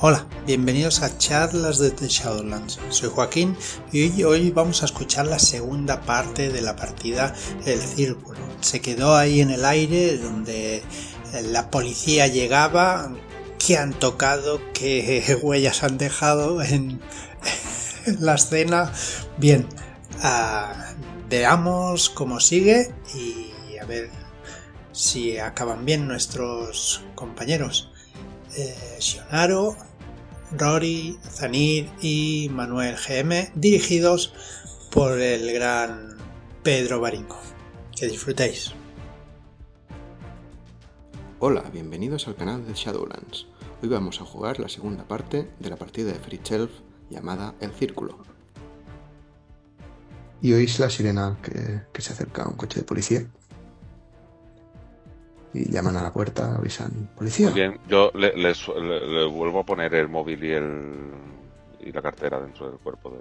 Hola, bienvenidos a Charlas de The Shadowlands. Soy Joaquín y hoy, vamos a escuchar la segunda parte de la partida El Círculo. Se quedó ahí en el aire donde la policía llegaba, qué han tocado, qué huellas han dejado en, la escena. Bien, uh, veamos cómo sigue y a ver si acaban bien nuestros compañeros. Eh, Rory, Zanir y Manuel GM, dirigidos por el gran Pedro Baringo. Que disfrutéis. Hola, bienvenidos al canal de Shadowlands. Hoy vamos a jugar la segunda parte de la partida de Free Shelf llamada El Círculo. Y oís la sirena que, que se acerca a un coche de policía y llaman a la puerta, avisan policía. Muy bien, yo le, le, le, vuelvo a poner el móvil y el y la cartera dentro del cuerpo de.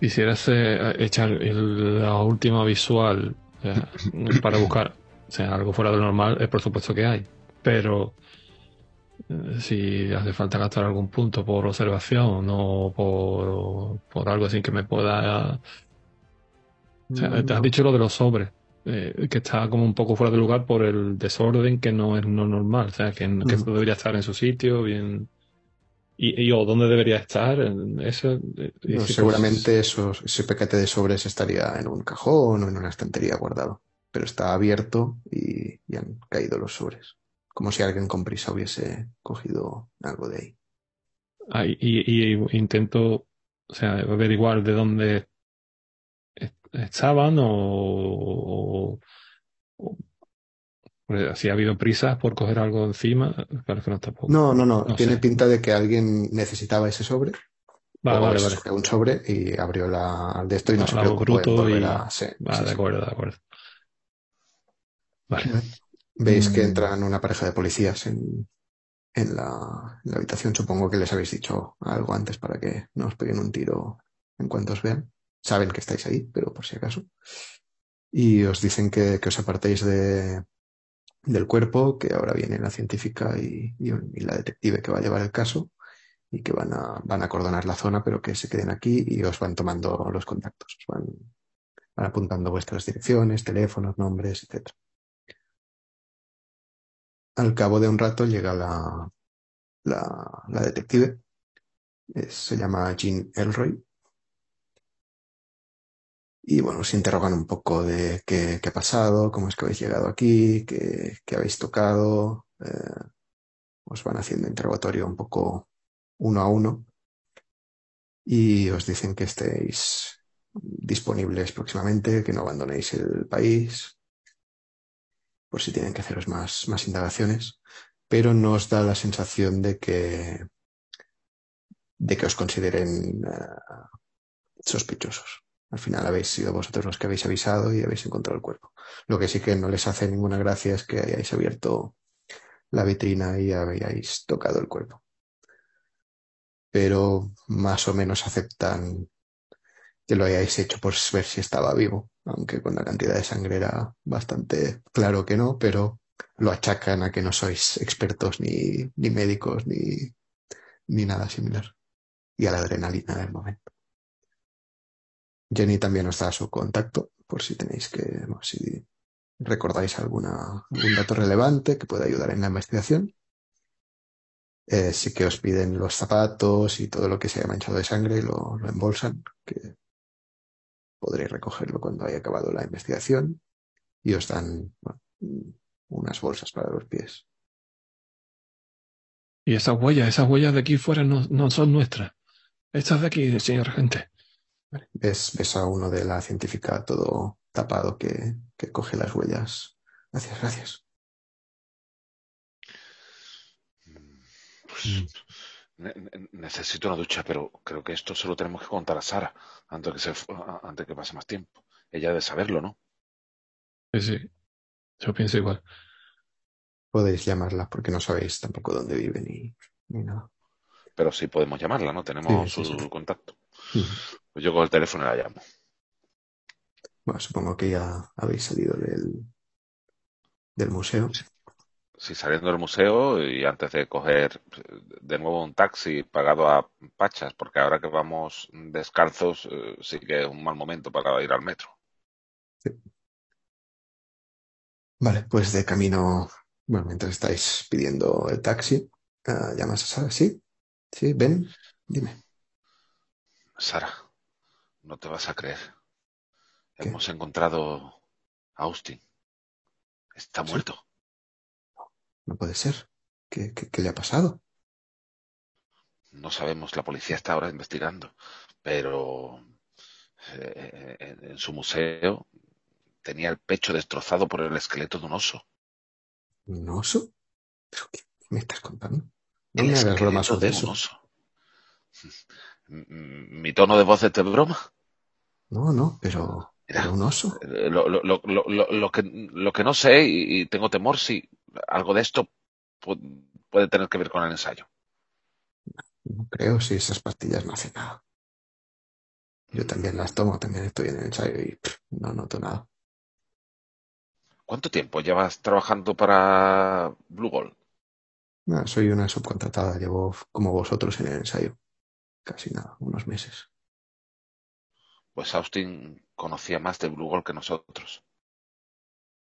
Quisieras eh, echar el, la última visual eh, para buscar, o sea, algo fuera de lo normal, es por supuesto que hay, pero eh, si hace falta gastar algún punto por observación o por, por algo así que me pueda. O sea, te has dicho lo de los sobres eh, que está como un poco fuera de lugar por el desorden que no es no normal, o sea, que, que debería estar en su sitio, bien. ¿Y, y o dónde debería estar? Eso, eh, no, seguramente eso, ese paquete de sobres estaría en un cajón o en una estantería guardado, pero está abierto y, y han caído los sobres, como si alguien con prisa hubiese cogido algo de ahí. Ah, y, y, intento, o sea, averiguar de dónde estaban o, o, pues, si ha habido prisas por coger algo encima, claro que no está poco. No, no, no, no tiene sé. pinta de que alguien necesitaba ese sobre. Vale, vale, vale. Un sobre y abrió la de esto y no, no se preocupó y... a... sí, vale, sí, de acuerdo, de acuerdo. Vale. Veis Mm. que entran una pareja de policías en, en, la, en la habitación. Supongo que les habéis dicho algo antes para que no os peguen un tiro en cuanto os vean saben que estáis ahí, pero por si acaso. Y os dicen que, os apartéis de, del cuerpo, que ahora viene la científica y, la detective que va a llevar el caso y que van a, van a la zona, pero que se queden aquí y os van tomando los contactos, os van, van apuntando vuestras direcciones, teléfonos, nombres, etc. Al cabo de un rato llega la, la, la detective, es, se llama Jean Elroy, y bueno, se interrogan un poco de qué, qué, ha pasado, cómo es que habéis llegado aquí, qué, qué habéis tocado. Eh, os van haciendo interrogatorio un poco uno a uno. Y os dicen que estéis disponibles próximamente, que no abandonéis el país, por si tienen que haceros más, más indagaciones. Pero no os da la sensación de que, de que os consideren uh, sospechosos. Al final habéis sido vosotros los que habéis avisado y habéis encontrado el cuerpo. Lo que sí que no les hace ninguna gracia es que hayáis abierto la vitrina y habéis tocado el cuerpo. Pero más o menos aceptan que lo hayáis hecho por ver si estaba vivo, aunque con la cantidad de sangre era bastante claro que no, pero lo achacan a que no sois expertos ni, ni médicos ni, ni nada similar. Y a la adrenalina del momento. Jenny también os da su contacto por si tenéis que, si recordáis alguna, algún dato relevante que pueda ayudar en la investigación. Eh, sí que os piden los zapatos y todo lo que se haya manchado de sangre, lo, lo embolsan, que podréis recogerlo cuando haya acabado la investigación y os dan unas bolsas para los pies. Y esas huellas, esas huellas de aquí fuera no, no son nuestras. Estas de aquí, señor agente. Ves, ves, a uno de la científica todo tapado que, que coge las huellas. Gracias, gracias. Pues, ne necesito una ducha, pero creo que esto se lo tenemos que contar a Sara antes que, se, antes que pase más tiempo. Ella debe saberlo, ¿no? Sí, sí. Yo pienso igual. Podéis llamarla porque no sabéis tampoco dónde vive ni, ni nada. Pero sí podemos llamarla, ¿no? Tenemos sí, sí, su sí. contacto. Pues yo con el teléfono la llamo. Bueno, supongo que ya habéis salido del, del museo. si saliendo del museo y antes de coger de nuevo un taxi pagado a pachas, porque ahora que vamos descalzos eh, sí que es un mal momento para ir al metro. Vale, pues de camino, bueno, mientras estáis pidiendo el taxi, ah, llamas a Sara, ¿sí? Sí, ven, dime. Sara, no te vas a creer. ¿Qué? Hemos encontrado a Austin. Está ¿Sí? muerto. No puede ser. ¿Qué, qué, qué le ha pasado? No sabemos, la policía está ahora investigando, pero eh, en, en su museo tenía el pecho destrozado por el esqueleto de un oso. ¿Un oso? ¿Pero qué me estás contando? No El me hagas bromas sobre un eso. oso. ¿Mi tono de voz es de broma? No, no, pero, pero un oso. eh, lo, lo, lo, lo, que, lo que no sé y, y tengo temor si algo de esto pu- puede tener que ver con el ensayo. No creo si esas pastillas no hacen nada. Yo también las tomo, también estoy en el ensayo y pff, no noto nada. ¿Cuánto tiempo llevas trabajando para Blue Gold? Nada, soy una subcontratada, llevo como vosotros en el ensayo. Casi nada, unos meses. Pues Austin conocía más de Blue Gold que nosotros.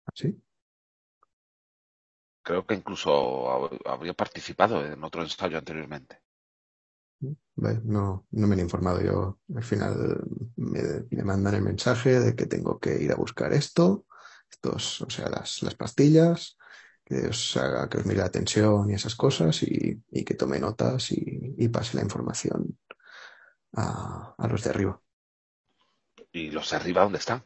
¿Así? Creo que incluso hab- habría participado en otro ensayo anteriormente. Vale, no, no me han informado. Yo al final me, me mandan el mensaje de que tengo que ir a buscar esto, estos, o sea, las, las pastillas, que os haga, que os mire la tensión y esas cosas y, y que tome notas y, y pase la información a, a los de arriba. ¿Y los de arriba dónde están?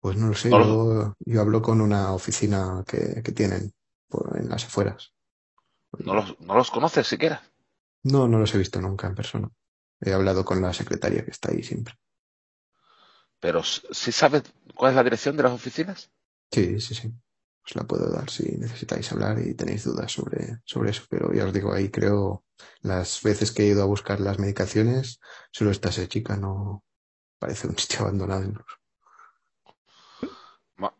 Pues no lo sé, yo, yo hablo con una oficina que, que tienen por, en las afueras. ¿No los, no los conoces siquiera? No, no los he visto nunca en persona. He hablado con la secretaria que está ahí siempre. Pero ¿sí sabes cuál es la dirección de las oficinas? Sí, sí, sí. Os la puedo dar si necesitáis hablar y tenéis dudas sobre, sobre eso. Pero ya os digo, ahí creo, las veces que he ido a buscar las medicaciones, solo está esa chica, no parece un sitio abandonado incluso.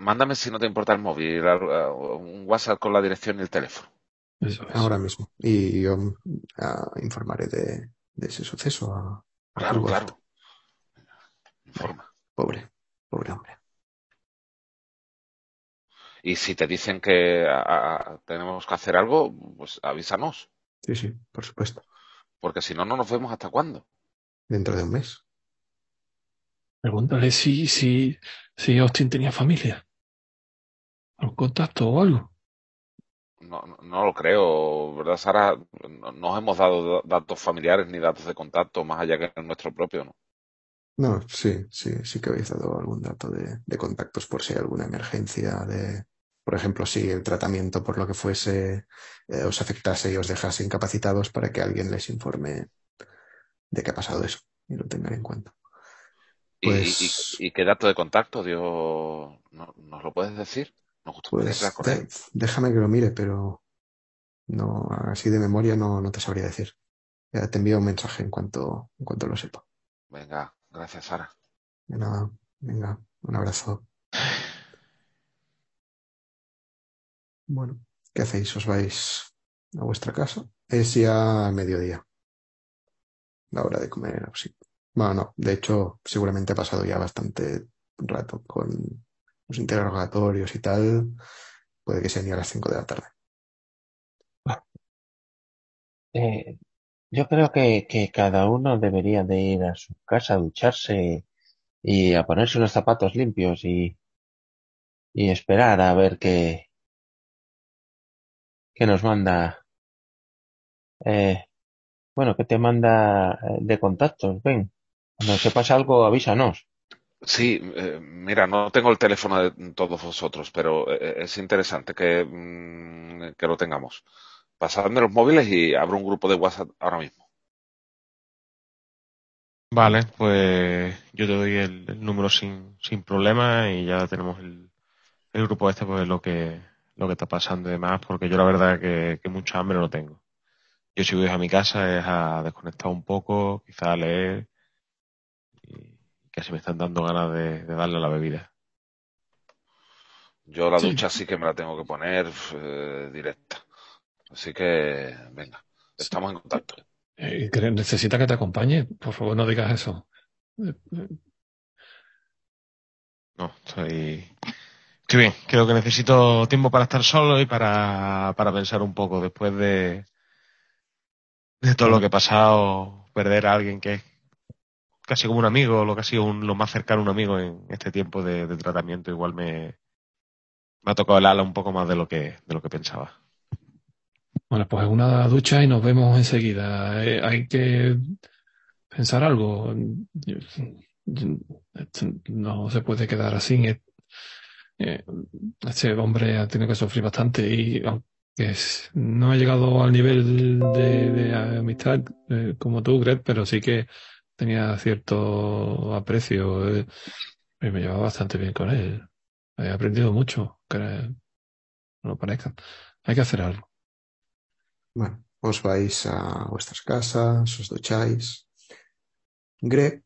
Mándame si no te importa el móvil, a- un WhatsApp con la dirección y el teléfono. Eso es. Ahora mismo. Y yo ah, informaré de, de ese suceso a, a Claro, Fulgor. claro. Informa. Pobre, pobre hombre. Y si te dicen que a- a- tenemos que hacer algo, pues avísanos, Sí, sí, por supuesto. porque si no, no nos vemos hasta cuándo. Dentro de un mes. Pregúntale si, si, si Austin tenía familia. ¿Algún contacto o algo? No, no, no lo creo, ¿verdad, Sara? No nos hemos dado da- datos familiares ni datos de contacto más allá que el nuestro propio, ¿no? No, sí, sí, sí que habéis dado algún dato de, de contactos por si hay alguna emergencia de, por ejemplo, si el tratamiento por lo que fuese eh, os afectase y os dejase incapacitados para que alguien les informe de que ha pasado eso y lo tengan en cuenta. ¿Y, Pues- y- y qué dato de contacto, Dios, ¿no- ¿nos lo puedes decir? Nos Pues de- déjame que lo mire, pero no, así de memoria no, no te sabría decir. Ya te envío un mensaje en cuanto, en cuanto lo sepa. Venga, gracias, Sara. De nada, venga, un abrazo. Bueno, ¿qué hacéis? ¿Os vais a vuestra casa? Es ya mediodía, la hora de comer sí. Bueno, no, de hecho, seguramente ha pasado ya bastante rato con los interrogatorios y tal. Puede que sean ya las 5 de la tarde. Eh, yo creo que, que cada uno debería de ir a su casa a ducharse y a ponerse unos zapatos limpios y, y esperar a ver qué, qué nos manda. Eh, bueno, qué te manda eh, de contactos, ven. Cuando sepas algo, avísanos. Sí, eh, mira, no tengo el teléfono de todos vosotros, pero eh, es interesante que, mm, que lo tengamos. Pasadme los móviles y abro un grupo de WhatsApp ahora mismo. Vale, pues yo te doy el, el número sin, sin problema y ya tenemos el, el grupo este, pues lo que, lo que está pasando y demás, porque yo la verdad que, que mucha hambre no tengo. Yo si voy a mi casa es a desconectar un poco, quizá a leer y casi me están dando ganas de, de darle a la bebida. Yo la Sí. ducha sí que me la tengo que poner eh, directa. Así que, venga, estamos en contacto. Eh, que necesita que te acompañe. Por favor, no digas eso. No, estoy, estoy bien. Creo que necesito tiempo para estar solo y para, para pensar un poco después de, de todo lo que he pasado, perder a alguien que es casi como un amigo, lo que ha sido un- lo más cercano a un amigo en este tiempo de, tratamiento, igual me, me ha tocado el ala un poco más de lo que, de lo que pensaba. Bueno, pues una ducha y nos vemos enseguida. Eh, hay que pensar algo. No se puede quedar así. Eh, Este hombre ha tenido que sufrir bastante y aunque no ha llegado al nivel de, de amistad eh, como tú, Greg, pero sí que tenía cierto aprecio. eh, y me llevaba bastante bien con él. He aprendido mucho, que no lo parezca. Hay que hacer algo. Bueno, os vais a vuestras casas, os ducháis. Greg,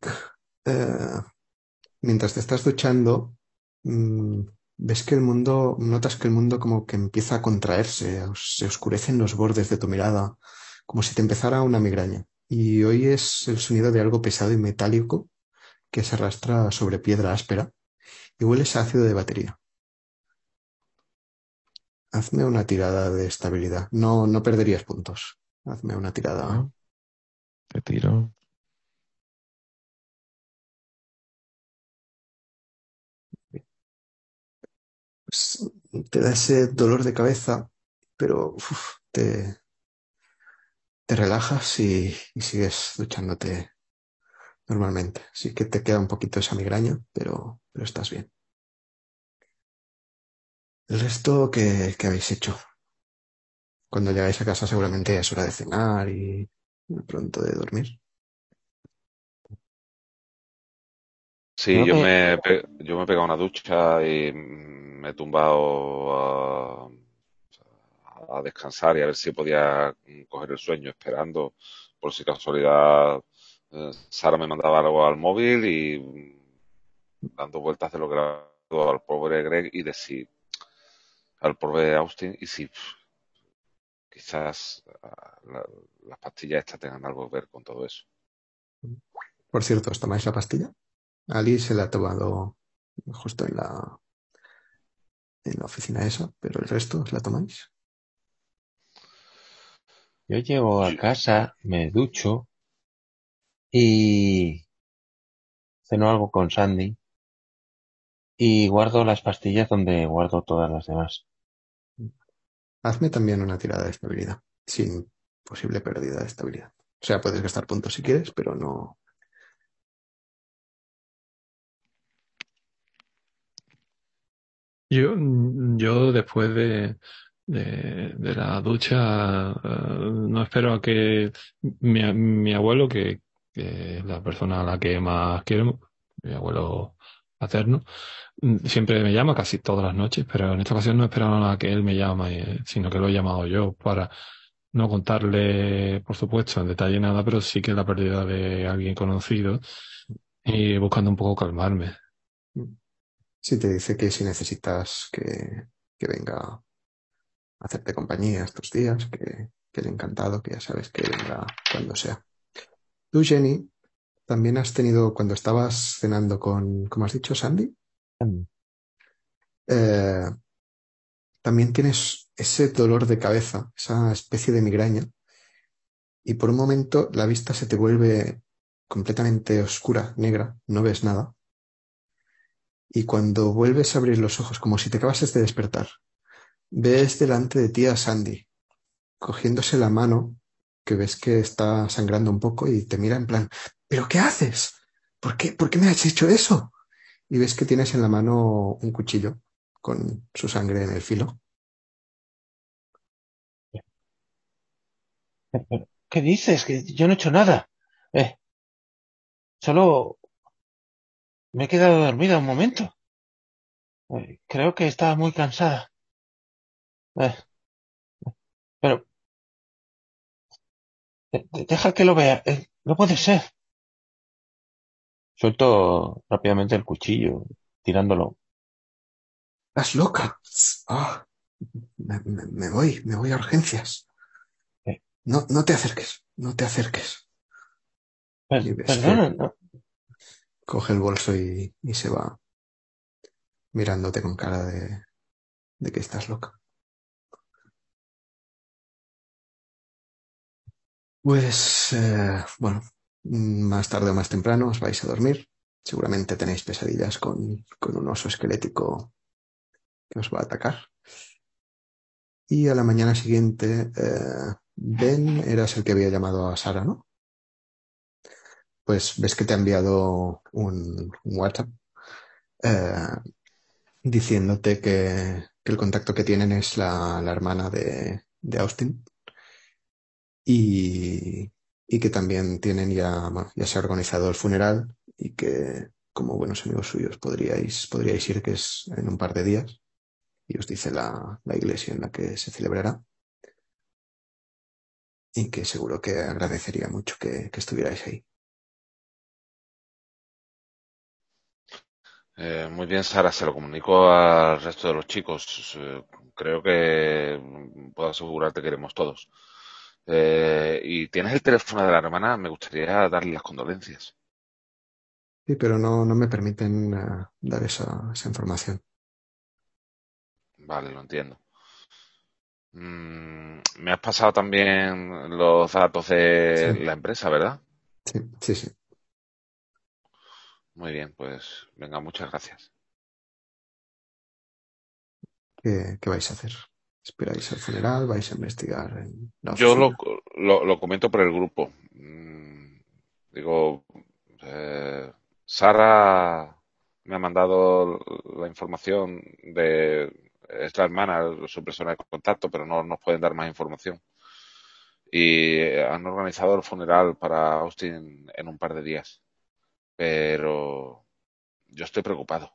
eh, mientras te estás duchando, mm, ves que el mundo, notas que el mundo como que empieza a contraerse, se oscurecen los bordes de tu mirada, como si te empezara una migraña. Y oyes el sonido de algo pesado y metálico que se arrastra sobre piedra áspera y hueles a ácido de batería. Hazme una tirada de estabilidad. No, no perderías puntos. Hazme una tirada. Te tiro. Pues, te da ese dolor de cabeza, pero te, te relajas y, sigues duchándote normalmente. Sí que te queda un poquito esa migraña, pero, pero estás bien. El resto, ¿qué, qué habéis hecho? Cuando llegáis a casa seguramente es hora de cenar y pronto de dormir. Sí, yo me, yo me he pegado una ducha y me he tumbado a, a descansar y a ver si podía coger el sueño, esperando por si casualidad eh, Sara me mandaba algo al móvil y dando vueltas de lo que era al pobre Greg y de si al pobre Austin y si quizás ah, la- las pastillas estas tengan algo que ver con todo eso. Por cierto, ¿os tomáis la pastilla? Ali se la ha tomado justo en la, en la oficina esa, pero el resto os la tomáis. Yo llego a casa, me ducho y ceno algo con Sandy y guardo las pastillas donde guardo todas las demás. Hazme también una tirada de estabilidad, sin posible pérdida de estabilidad. O sea, puedes gastar puntos si quieres, pero no. Yo, yo después de, de, la ducha, eh, no espero a que mi, mi abuelo, que, es la persona a la que más quiero, mi abuelo paterno, mm, siempre me llama casi todas las noches, pero en esta ocasión no esperaron a que él me llame, sino que lo he llamado yo para no contarle, por supuesto, en detalle nada, pero sí que la pérdida de alguien conocido y buscando un poco calmarme. Si te dice que si necesitas que, que venga a hacerte compañía estos días, que, que le encantado, que ya sabes que venga cuando sea. Tú, Jenny, también has tenido, cuando estabas cenando con, ¿cómo has dicho, Sandy? Eh, también tienes ese dolor de cabeza, esa especie de migraña, y por un momento la vista se te vuelve completamente oscura, negra, no ves nada. Y cuando vuelves a abrir los ojos, como si te acabases de despertar, ves delante de ti a Sandy, cogiéndose la mano, que ves que está sangrando un poco y te mira en plan, ¿pero qué haces? ¿Por qué, ¿por qué me has hecho eso? Y ves que tienes en la mano un cuchillo con su sangre en el filo. ¿Pero ¿Qué dices? Que yo no he hecho nada. Eh, solo me he quedado dormida un momento. Creo que estaba muy cansada. Eh, pero de- de- deja que lo vea. Eh, no puede ser. Suelto rápidamente el cuchillo, tirándolo Estás loca. Ah, me, me- me voy, me voy a urgencias. Eh. No, no te acerques, no te acerques. Per- perdona, que- no, Coge el bolso y, se va mirándote con cara de, de que estás loca. Pues, eh, bueno, más tarde o más temprano os vais a dormir. Seguramente tenéis pesadillas con, con un oso esquelético que os va a atacar. Y a la mañana siguiente, eh, Ben, eras el que había llamado a Sara, ¿no? Pues ves que te ha enviado un, WhatsApp eh, diciéndote que, el contacto que tienen es la, hermana de, Austin. Y, que también tienen ya se ha organizado el funeral y que como buenos amigos suyos podríais, podríais ir, que es en un par de días, y os dice la, la iglesia en la que se celebrará, y que seguro que agradecería mucho que, que estuvierais ahí. Eh, muy bien, Sara, se lo comunico al resto de los chicos. Eh, creo que puedo asegurarte que iremos todos. Eh, y tienes el teléfono de la hermana, me gustaría darle las condolencias. Sí, pero no, no me permiten eh, dar esa, esa información. Vale, lo entiendo. Mm, me has pasado también los datos de Sí. la empresa, ¿verdad? Sí, sí, sí. Muy bien, pues venga, muchas gracias. ¿Qué, qué vais a hacer? ¿Esperáis el funeral? ¿Vais a investigar en la Yo lo, lo, lo comento por el grupo. Mm, Digo, eh, Sara me ha mandado la información de, es la hermana, su persona de contacto, pero no nos pueden dar más información. Y han organizado el funeral para Austin en un par de días. Pero yo estoy preocupado.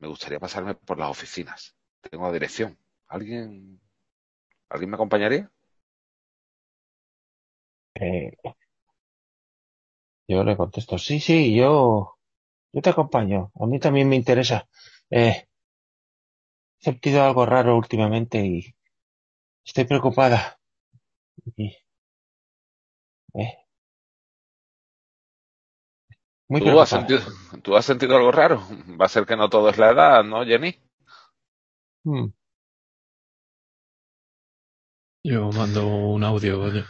Me gustaría pasarme por las oficinas. Tengo dirección. ¿Alguien, ¿alguien me acompañaría? eh, yo le contesto, sí, sí, yo, yo te acompaño. A mí también me interesa. Eh, he sentido algo raro últimamente y estoy preocupada. Y, eh, muy ¿Tú has sentido, tú has sentido algo raro? Va a ser que no todo es la edad, ¿no, Jenny? Mm, Yo mando un audio. oye.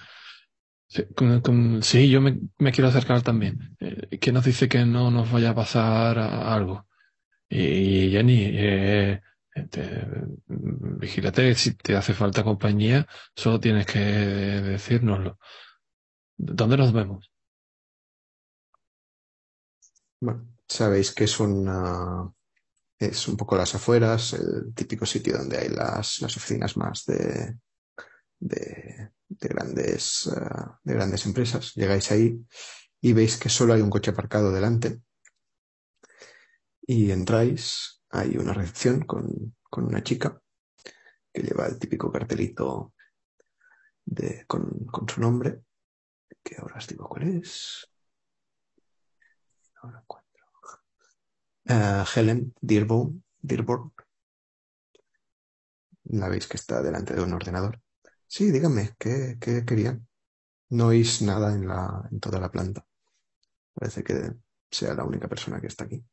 Sí, con- con- sí, yo me, me quiero acercar también. Eh, ¿Qué nos dice que no nos vaya a pasar a- algo? Y Jenny, eh, te- mm, vigílate, si te hace falta compañía, solo tienes que decírnoslo. ¿Dónde nos vemos? Bueno, sabéis que es una, es un poco las afueras, el típico sitio donde hay las, las oficinas más de, de, de grandes, eh, de grandes empresas. Llegáis ahí y veis que solo hay un coche aparcado delante y entráis. Hay una recepción con, con una chica que lleva el típico cartelito de, con, con su nombre, que ahora os digo cuál es. Eh, Helen Dearborn, Dearborn. La veis que está delante de un ordenador. Sí, díganme, ¿qué, qué querían? No oís nada en la, en toda la planta. Parece que sea la única persona que está aquí.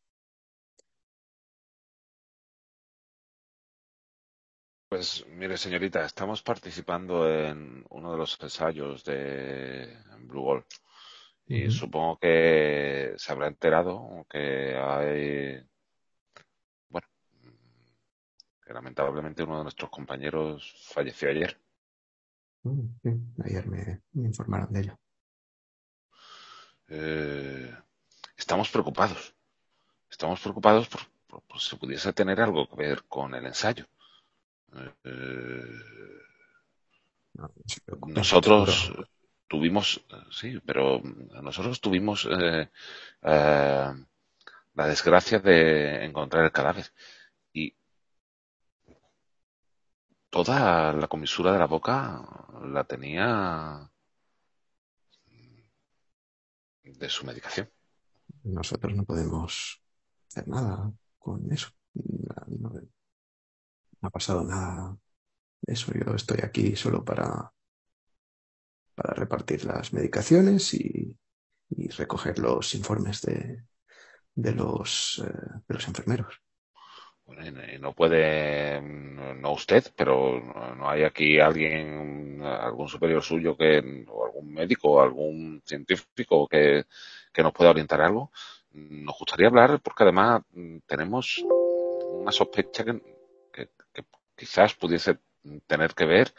Pues mire, señorita, estamos participando en uno de los ensayos de Blue Ball y supongo que se habrá enterado que hay, bueno, que lamentablemente uno de nuestros compañeros falleció ayer. Mm, sí, ayer me, me informaron de ello. Eh, estamos preocupados. Estamos preocupados por, por- por si pudiese tener algo que ver con el ensayo. Eh, No, nosotros. Tuvimos, sí, pero nosotros tuvimos eh, eh, la desgracia de encontrar el cadáver y toda la comisura de la boca la tenía de su medicación. Nosotros no podemos hacer nada con eso. No, ha pasado nada eso. Yo estoy aquí solo para, para repartir las medicaciones y, y recoger los informes de, de, los, eh, de los enfermeros. No puede, no usted, pero no hay aquí alguien, algún superior suyo que, o algún médico, o algún científico que, que nos pueda orientar algo. Nos gustaría hablar porque además tenemos una sospecha que, que, que quizás pudiese tener que ver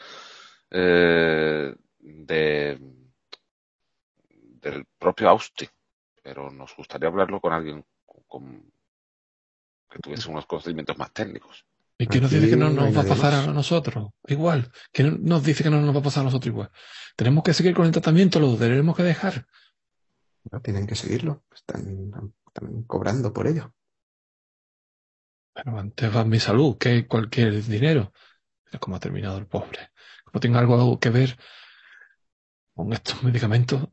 eh, de, del propio Austin, pero nos gustaría hablarlo con alguien con, que tuviese unos conocimientos más técnicos. ¿Y qué nos dice que no nos va a pasar a nosotros? Igual. ¿Qué nos dice que no nos va a pasar a nosotros igual? Tenemos que seguir con el tratamiento, lo tenemos que dejar. No tienen que seguirlo. Están, están cobrando por ello. Pero antes va mi salud que cualquier dinero. Mira cómo ha terminado el pobre. Como tenga algo que ver con estos medicamentos.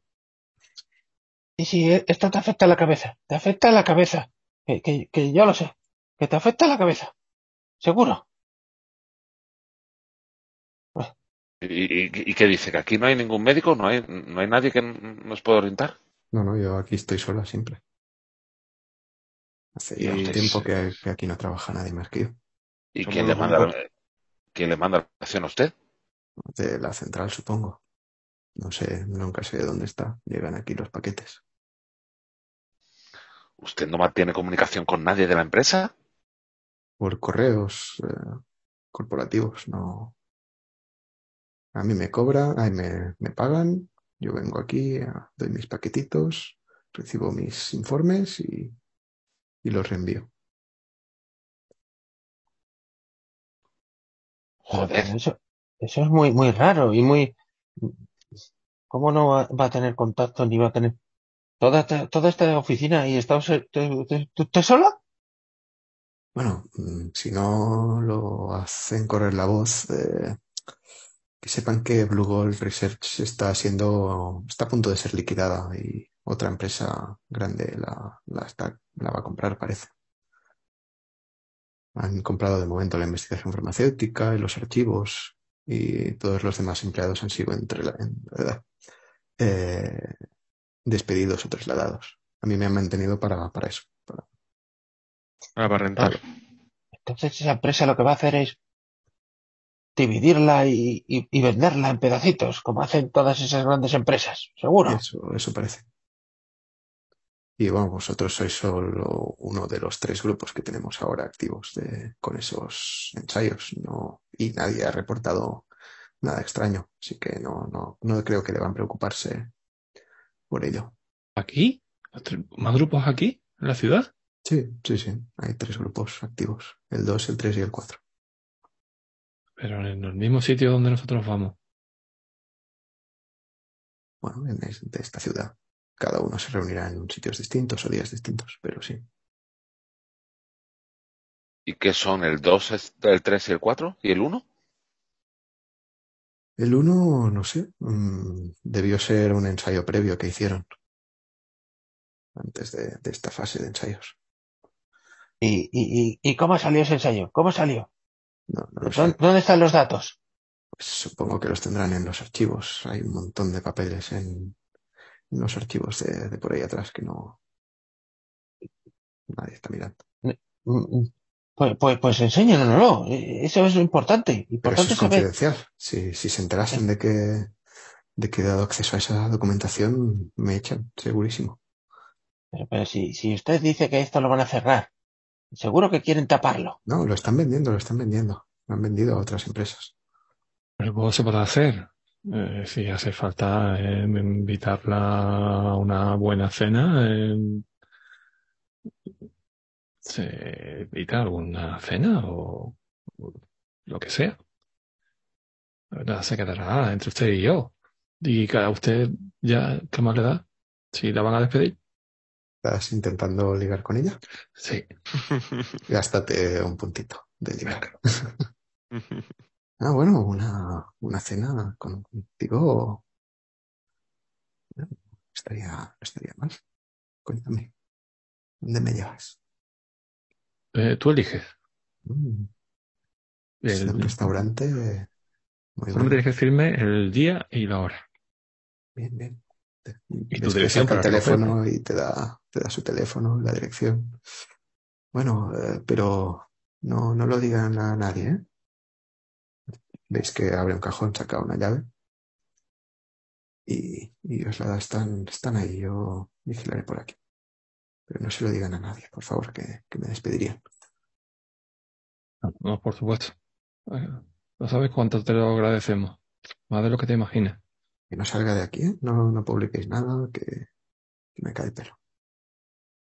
Y si esto te afecta a la cabeza, te afecta a la cabeza. Que, que, que yo lo sé. Que te afecta a la cabeza. Seguro. ¿Y, y, y qué dice? ¿Que aquí no hay ningún médico? ¿No hay, no hay nadie que nos pueda orientar? No, no, yo aquí estoy sola siempre. Hace ya tiempo que, que aquí no trabaja nadie más que yo. ¿Y quién le manda, quién le manda la acción a usted? De la central, supongo. No sé, nunca sé dónde está. Llegan aquí los paquetes. ¿Usted no mantiene comunicación con nadie de la empresa? Por correos eh, corporativos, no. A mí me cobran, ahí me, me pagan, yo vengo aquí, a- doy mis paquetitos, recibo mis informes y, y los reenvío. Joder, eso, eso es muy, muy raro y muy. ¿Cómo no va, va a tener contacto ni va a tener toda esta, toda esta oficina y está usted, sola? Bueno, mm, si no lo hacen correr la voz, eh, que sepan que Blue Gold Research está siendo, está a punto de ser liquidada y otra empresa grande la, la está, la va a comprar, parece. Han comprado de momento la investigación farmacéutica y los archivos y todos los demás empleados han sido entre la- en- eh, despedidos o trasladados. A mí me han mantenido para, para eso. para- Ah, para rentar. Entonces esa empresa lo que va a hacer es dividirla y, y- y venderla en pedacitos, como hacen todas esas grandes empresas, seguro. Eso, eso parece. Y bueno, vosotros sois solo uno de los tres grupos que tenemos ahora activos de, con esos ensayos, no, y nadie ha reportado nada extraño, así que no, no, no creo que deban preocuparse por ello. ¿Aquí? ¿Más grupos aquí? ¿En la ciudad? Sí, sí, sí, hay tres grupos activos, el 2, el 3 y el 4. Pero en el mismo sitio donde nosotros vamos. Bueno, en esta ciudad. Cada uno se reunirá en sitios distintos o días distintos, pero sí. ¿y qué son el 2, el 3 y el 4? ¿Y el 1? El 1, no sé, mm, debió ser un ensayo previo que hicieron antes de, de esta fase de ensayos. ¿Y, y, y, cómo salió ese ensayo? ¿Cómo salió? No, no lo sé. ¿Dónde, dónde están los datos? Pues supongo que los tendrán en los archivos. Hay un montón de papeles en, en los archivos de, de por ahí atrás que no nadie está mirando. Mm, mm. Pues, pues, pues enséñanoslo. Eh, Eso es lo importante. Pero eso Importante es saber. confidencial. Si, si se enterasen de que, de que he dado acceso a esa documentación, me echan, segurísimo. Pero, pero si, si usted dice que esto lo van a cerrar, seguro que quieren taparlo. No, lo están vendiendo, lo están vendiendo. Lo han vendido a otras empresas. Pero ¿cómo se puede hacer? Eh, si hace falta eh, invitarla a una buena cena, eh, se invita alguna cena o, o lo que sea. La verdad se quedará entre usted y yo. Y cada usted ya, ¿qué más le da? Si la van a despedir. ¿Estás intentando ligar con ella? Sí. Gástate un puntito de ligar. Ah, bueno, una, una cena contigo no estaría, estaría mal. Cuéntame, ¿dónde me llevas? Eh, tú eliges. Mm, Es El- un restaurante eh, muy bueno. tienes que decirme el día y la hora. Bien, bien. Te- Y tu dirección el para recogerlo. teléfono y te da, te da su teléfono, la dirección. Bueno, eh, pero no, no lo digan a nadie, ¿eh? Veis que abre un cajón, saca una llave y, y os la da. Están, están ahí, yo vigilaré por aquí. Pero no se lo digan a nadie, por favor, que, que me despedirían. No, por supuesto. Eh, No sabes cuánto te lo agradecemos. Más de lo que te imaginas. Que no salga de aquí, ¿eh? No, no publiquéis nada, que, que me cae el pelo.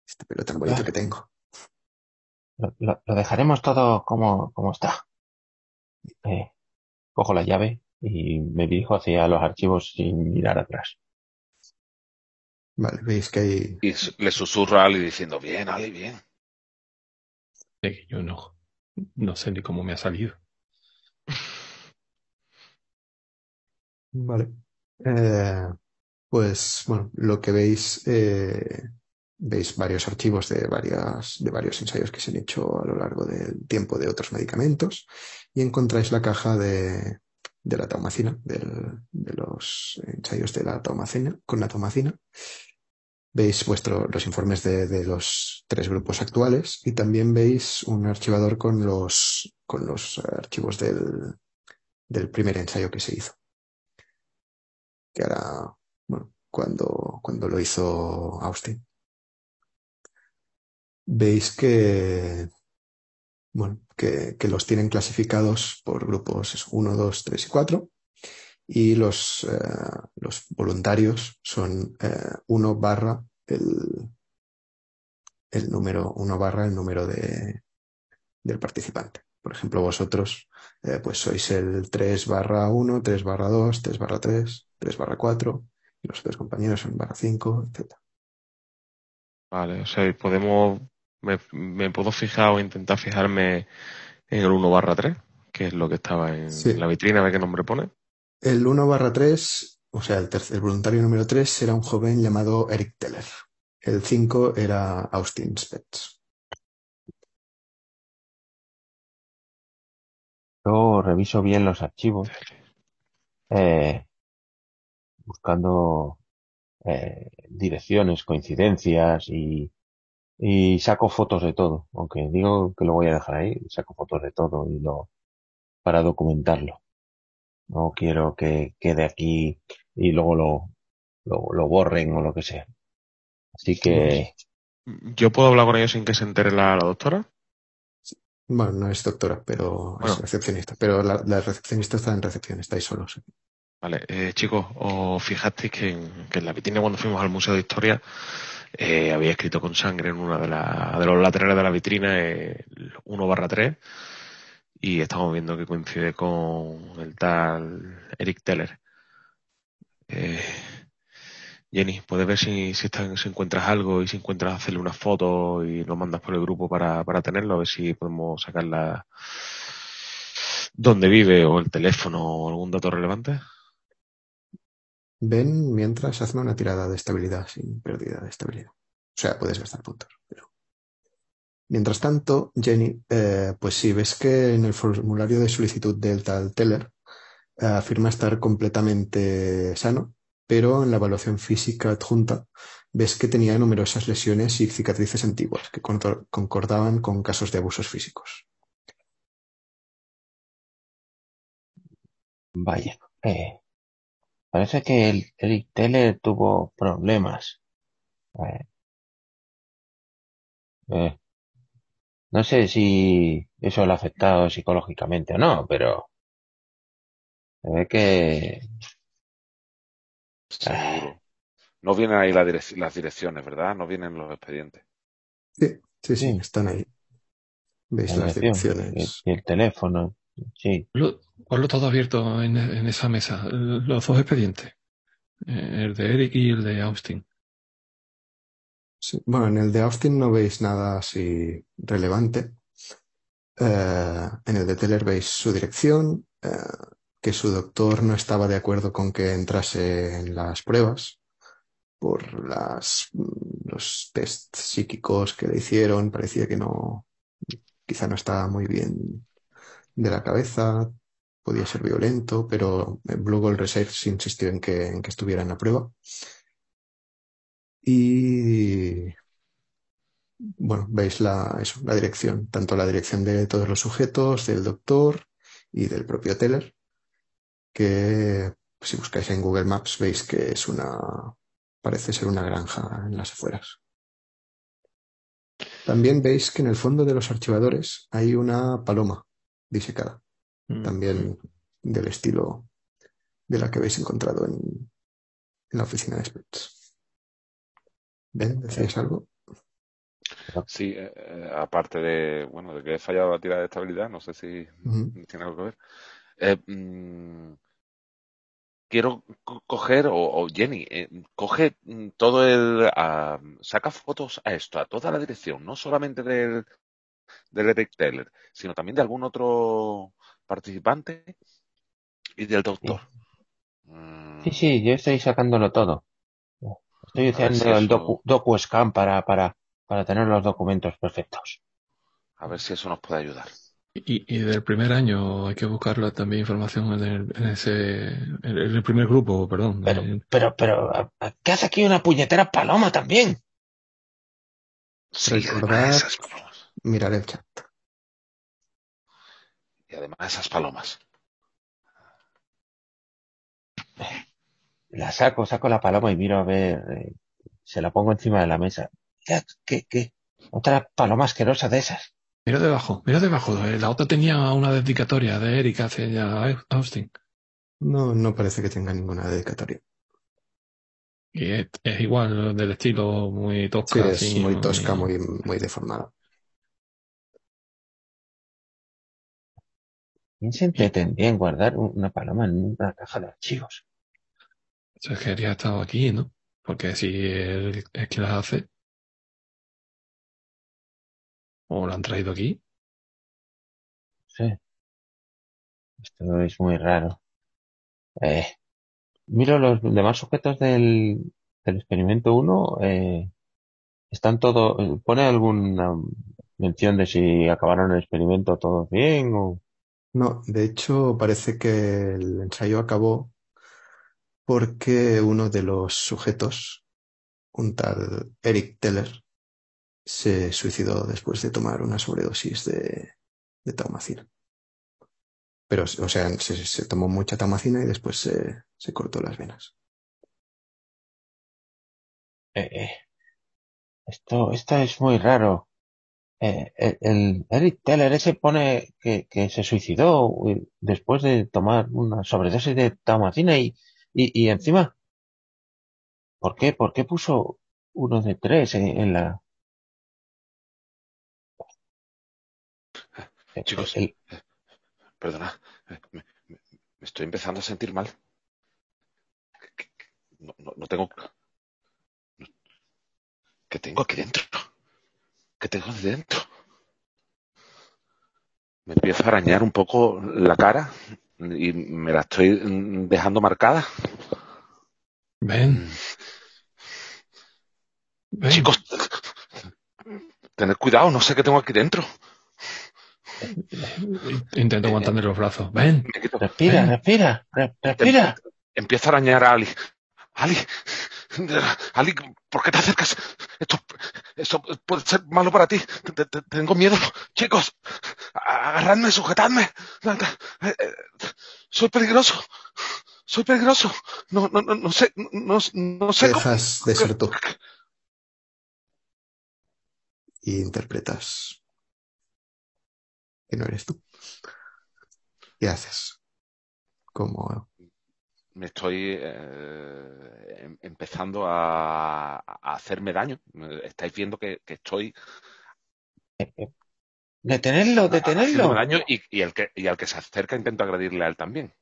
Este pelo tan bonito que tengo. Lo, lo- lo dejaremos todo como, como está. Eh, cojo la llave y me dirijo hacia los archivos sin mirar atrás. Vale, veis que hay Y le susurro a Ali diciendo, bien, Ali, bien. Es que yo no, no sé ni cómo me ha salido. Vale. Eh, pues bueno, lo que veis, eh, veis varios archivos de varias, de varios ensayos que se han hecho a lo largo del tiempo de otros medicamentos y encontráis la caja de, de la taumacina, de los ensayos de la taumacina, con la taumacina. Veis vuestro, los informes de, de los tres grupos actuales y también veis un archivador con los, con los archivos del, del primer ensayo que se hizo que ahora, bueno, cuando, cuando lo hizo Austin. Veis que, bueno, que, que los tienen clasificados por grupos 1, 2, 3 y 4 y los, eh, los voluntarios son 1 barra el, el número, 1 barra el número de, del participante. Por ejemplo, vosotros eh, pues sois el 3 barra 1, 3 barra 2, 3 barra 3, 3 barra 4 y los otros compañeros son barra 5, etc. Vale, o sea, podemos, me, me puedo fijar o intentar fijarme en el 1 barra 3, que es lo que estaba en Sí. la vitrina, a ver qué nombre pone. El 1 barra 3, o sea, el, tercer, el voluntario número 3 era un joven llamado Eric Teller. El 5 era Austin Spetz. Yo reviso bien los archivos, eh, buscando eh, direcciones, coincidencias y, y saco fotos de todo. Aunque digo que lo voy a dejar ahí, saco fotos de todo y lo para documentarlo. No quiero que quede aquí y luego lo, lo, lo borren o lo que sea. Así que ¿Yo puedo hablar con ellos sin que se entere la, la doctora? Bueno, no es doctora, pero Bueno. es recepcionista. Pero la, la recepcionista está en recepción, estáis solos. Vale, eh, chicos, os fijasteis que en, que en la vitrina cuando fuimos al Museo de Historia eh, había escrito con sangre en una de, la, de los laterales de la vitrina eh, el 1 barra 3 y estamos viendo que coincide con el tal Eric Teller. Eh, Jenny, ¿puedes ver si, si, está- encuentras algo y si encuentras hacerle una foto y lo mandas por el grupo para, para tenerlo? A ver si podemos sacarla dónde vive o el teléfono o algún dato relevante. Ven mientras hazme una tirada de estabilidad sin pérdida de estabilidad. O sea, puedes gastar puntos. Mientras tanto, Jenny, eh, pues sí, ves que en el formulario de solicitud del tal Teller eh, afirma estar completamente sano, pero en la evaluación física adjunta ves que tenía numerosas lesiones y cicatrices antiguas que concor- concordaban con casos de abusos físicos. vaya. Eh, parece que el Eric Teller tuvo problemas. Eh, eh, no sé si eso le ha afectado psicológicamente o no, pero se ve que Seguro. No vienen ahí la direc- las direcciones, ¿verdad? No vienen los expedientes. Sí, sí, sí, están ahí. Veis la las y, direcciones. y el teléfono, sí. Lo, ponlo todo abierto en, en esa mesa. Los dos expedientes. Eh, El de Eric y el de Austin. Sí, Bueno, en el de Austin no veis nada así relevante. Eh, en el de Teller veis su dirección, eh, que su doctor no estaba de acuerdo con que entrase en las pruebas por las, mm, los test psíquicos que le hicieron. Parecía que no, quizá no estaba muy bien de la cabeza, podía ser violento, pero Blue Gold Research insistió en que, en que estuviera en la prueba. Y bueno, veis la, eso, la dirección, tanto la dirección de todos los sujetos, del doctor y del propio Teller, que si buscáis en Google Maps veis que es una, parece ser una granja en las afueras. También veis que en el fondo de los archivadores hay una paloma disecada, Mm. también del estilo de la que habéis encontrado en, en la oficina de Spets. ¿Ven? ¿Decíais algo? Sí, eh, eh, aparte de, bueno, de que he fallado la tirada de estabilidad, no sé si tiene algo que ver. Eh, mm, quiero co- coger, o, o Jenny, eh, coge mm, todo el, ah, saca fotos a esto, a toda la dirección, no solamente del, del Eric Taylor, sino también de algún otro participante y del doctor. Mm, Sí, sí, yo estoy sacándolo todo. Estoy si haciendo el docu, DocuScan para, para, para tener los documentos perfectos. a ver si eso nos puede ayudar. Y, y del primer año hay que buscarla también información en, el, en ese, en el primer grupo, perdón. Pero, pero, pero, ¿a- a- ¿qué hace aquí una puñetera paloma también? Sí, esas palomas. Mirar el chat. Y además esas palomas. La saco, saco la paloma y miro a ver, eh, se la pongo encima de la mesa. ¿Qué, qué, qué? Otra paloma asquerosa de esas. Mira debajo, mira debajo. eh, La otra tenía una dedicatoria de Eric hacia ya Austin. No, no parece que tenga ninguna dedicatoria. Y es, es igual del estilo muy Sí, tosca. es así, muy tosca, muy, muy deformada. ¿Quién se entretendría en guardar un- una paloma en una caja de archivos? Se quería estado aquí, ¿no? Porque si él es quien las hace, o la han traído aquí, Sí. Esto es muy raro. Eh, miro los demás sujetos del, del experimento 1. Eh, están todos. ¿Pone alguna mención de si acabaron el experimento todos bien? O... No, de hecho, parece que el ensayo acabó porque uno de los sujetos, un tal Eric Teller, se suicidó después de tomar una sobredosis de, de taumacina. Pero, o sea, se, tomó mucha taumacina y después se, se cortó las venas. Eh, eh, esto, esto es muy raro. Eh, el, el Eric Teller ese pone que, que se suicidó eh, después de tomar una sobredosis de taumacina y, y, y encima, ¿por qué? ¿Por qué puso uno de tres en, en la... eh, Chicos. el- Perdona, eh, me, me- estoy empezando a sentir mal. No, no- no tengo. ¿Qué tengo aquí dentro? ¿Qué tengo aquí dentro? Me empiezo a arañar un poco la cara y me la estoy dejando marcada. ven, ven. Chicos, tened cuidado, no sé qué tengo aquí dentro. Intento aguantarme los brazos. Ven, Respira, respira, re- respira. Empiezo a arañar a Ali. Ali, Ali, ¿por qué te acercas? Esto, esto puede ser malo para ti. Te- te- tengo miedo. Chicos, agarradme, sujetadme. Eh, eh, Soy peligroso. Soy peligroso. No, no, no, no sé, no, no sé. cómo- Dejas de ser tú y interpretas que no eres tú. ¿Qué haces? Como Me estoy eh, em- empezando a, a hacerme daño. Estáis viendo que, que estoy Detenerlo, haciéndome detenerlo. daño y, y el que, y al que se acerca intento agredirle a él también.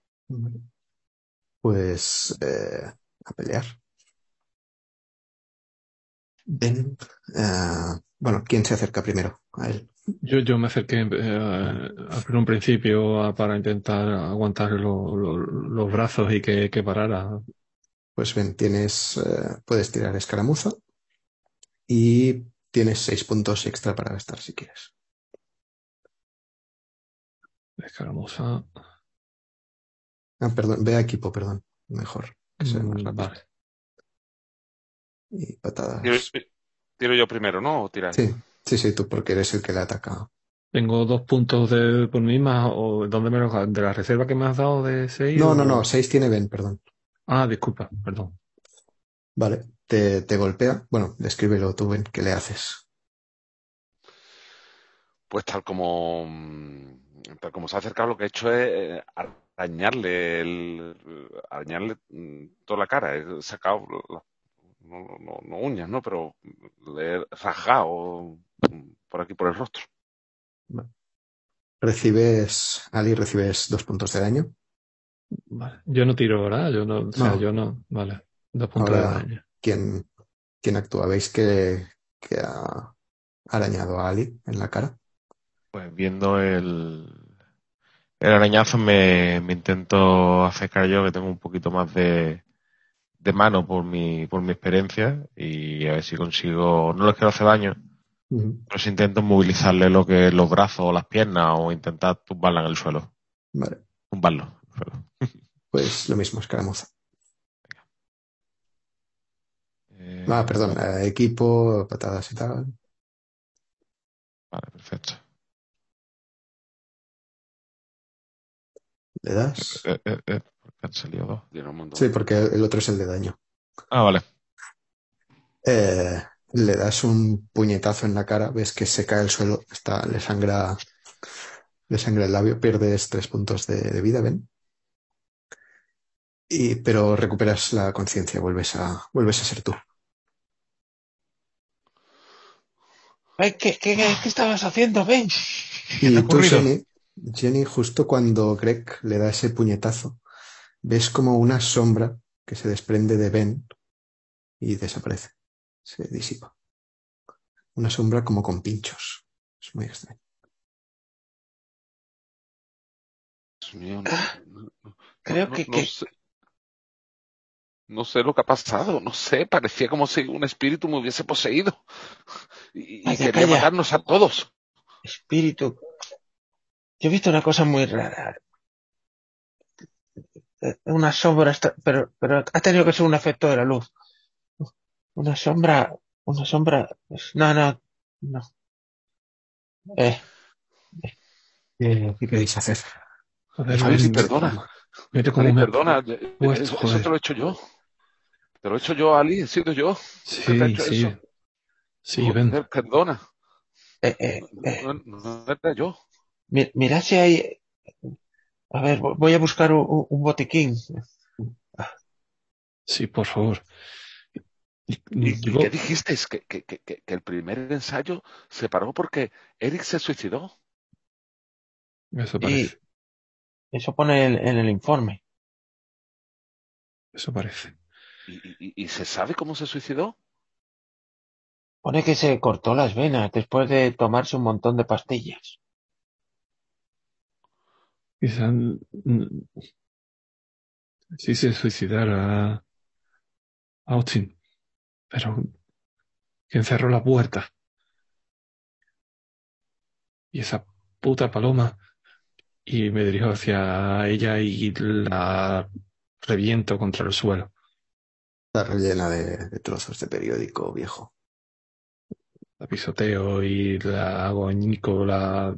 Pues eh, a pelear. Ven. eh, bueno, ¿quién se acerca primero a él? yo, yo me acerqué a un principio a- para intentar aguantar lo- lo- los brazos y que, que parara. Pues ven, tienes, eh, puedes tirar escaramuza y tienes seis puntos extra para gastar si quieres. Escaramuza. Ah, perdón, ve a equipo, perdón. Mejor. Que sea más Mm, rápido. Vale. Y patadas. Tiro, tiro yo primero, ¿no? ¿O tiráis? Sí, sí, sí, tú porque eres el que le ataca. Tengo dos puntos de por mí más, o ¿dónde me lo de la reserva que me has dado de 6? No, no, no, 6 tiene Ben, perdón. Ah, disculpa, perdón. Vale, te, te golpea. Bueno, descríbelo tú, Ben, ¿qué le haces? Pues tal como, mm, tal como se ha acercado, lo que he hecho es eh, arañarle, el, arañarle mm, toda la cara. He sacado, la- no, no- no uñas, ¿no? Pero le he rajado mm, por aquí, por el rostro. Recibes, Ali, recibes dos puntos de daño. Vale. Yo no tiro, ¿verdad? Yo no, o sea, No. yo no. Vale. Dos puntos Ahora- de daño. ¿Quién, quién actúa? ¿Veis que, que ha arañado a Ali en la cara? Pues viendo el, el arañazo me, me intento acercar yo, que tengo un poquito más de, de mano por mi, por mi experiencia, y a ver si consigo, no les quiero hacer daño, pero si intento movilizarle lo que los brazos o las piernas, o intentar tumbarla en el suelo, Vale, tumbarlo. en el suelo. pues lo mismo, escaramuza. Eh, Ah, perdón, eh, equipo, patadas y tal. Vale, perfecto. ¿Le das? Eh, eh, han salido dos. Tiene un montón. Sí, porque el otro es el de daño. Ah, vale. Eh, le das un puñetazo en la cara, ves que se cae al suelo, está, le sangra, le sangra el labio, pierdes tres puntos de, de vida, ven. Y, pero recuperas la conciencia, vuelves a, vuelves a ser tú. Ay, ¿Qué, qué, qué, qué estabas haciendo, Ben? ¿Qué te ha Y tú? Jenny, Jenny, justo cuando Greg le da ese puñetazo, ves como una sombra que se desprende de Ben y desaparece, se disipa. Una sombra como con pinchos. Es muy extraño. Dios mío, no, no- no- creo no- que- no que- sé, no sé lo que ha pasado, no sé, parecía como si un espíritu me hubiese poseído y, quería calla. matarnos a todos. Espíritu. Yo he visto una cosa muy rara. Eh, Una sombra, pero, pero ha tenido que ser un efecto de la luz. Una sombra, una sombra. No, no, no. Eh, ¿Qué, qué queréis hacer? Joder, Javi, perdona. mira cómo me- perdona, eh, puesto, eso, te lo he hecho yo. Te lo he hecho yo, Ali, he sido yo. Sí, ¿Qué te hecho sí. eso? Sí. Joder, perdona. eh, eh, eh, No, no era yo. mi- mirad si hay. A ver, vo- voy a buscar un, botiquín. Sí, por favor. ¿Y, y qué dijisteis? ¿Que, que, que, que el primer ensayo se paró porque Eric se suicidó. eso Y parece. eso pone en, en el informe. Eso parece. ¿Y, y, y- y se sabe cómo se suicidó? Pone que se cortó las venas después de tomarse un montón de pastillas. Quizá mm, sí se suicidara Austin, pero quien cerró la puerta. Y esa puta paloma. Y me dirijo hacia ella y la reviento contra el suelo. Está rellena de, de trozos de periódico viejo. La pisoteo y la hago añico, la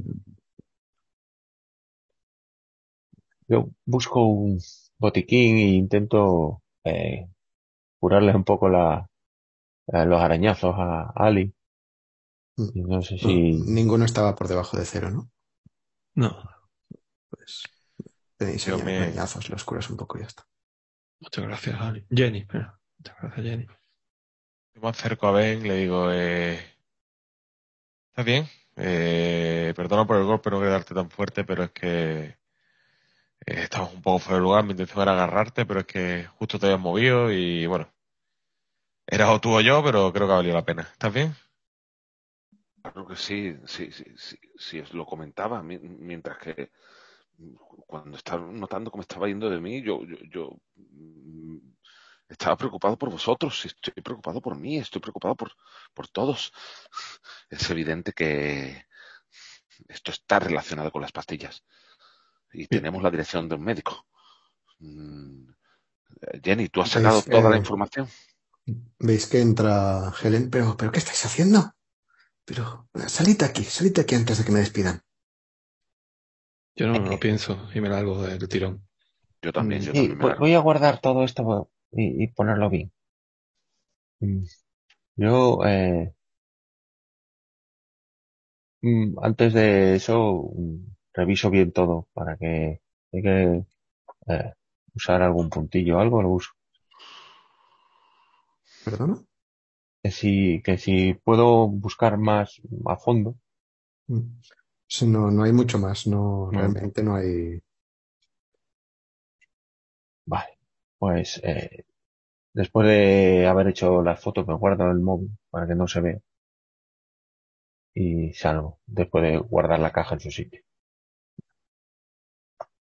Yo busco un botiquín e intento eh, curarle un poco la, eh, los arañazos a Ali. Mm. Y no sé No, si... ninguno estaba por debajo de cero, ¿no? No, Pues tenéis ahí me- arañazos, los curas un poco y ya está. muchas gracias, Ali. Jenny, espera. Muchas gracias, Jenny. Yo me acerco a Ben y le digo, eh, ¿estás bien? Eh, perdona por el golpe, no quería darte tan fuerte, pero es que eh, estabas un poco fuera de lugar, mi intención era agarrarte, pero es que justo te habías movido y bueno, eras o tú o yo, pero creo que ha valido la pena. ¿Estás bien? Claro que sí, sí, sí, sí, sí, os lo comentaba, mi- mientras que cuando estaba notando cómo estaba yendo de mí, yo, yo, yo mm, estaba preocupado por vosotros, estoy preocupado por mí, estoy preocupado por, por todos. Es evidente que esto está relacionado con las pastillas. Y tenemos la dirección de un médico. Mm, Jenny, ¿tú has Pues, sacado toda la eh, información? Veis que entra Helen, pero, ¿pero qué estáis haciendo? Pero, salid de aquí, salid de aquí antes de que me despidan. Yo no lo pienso y me largo del tirón. Yo también, Mm, yo sí, también me voy, a guardar todo esto y, y ponerlo bien. Mm, Yo, eh, antes de eso, reviso bien todo para que hay que eh, usar algún puntillo o algo, lo uso. ¿Perdona? Que si, que si puedo buscar más a fondo, Mm. Sí, no, no hay mucho más, no, No. realmente no hay. vale, pues eh, después de haber hecho las fotos me guardo en el móvil para que no se vea y salgo después de guardar la caja en su sitio.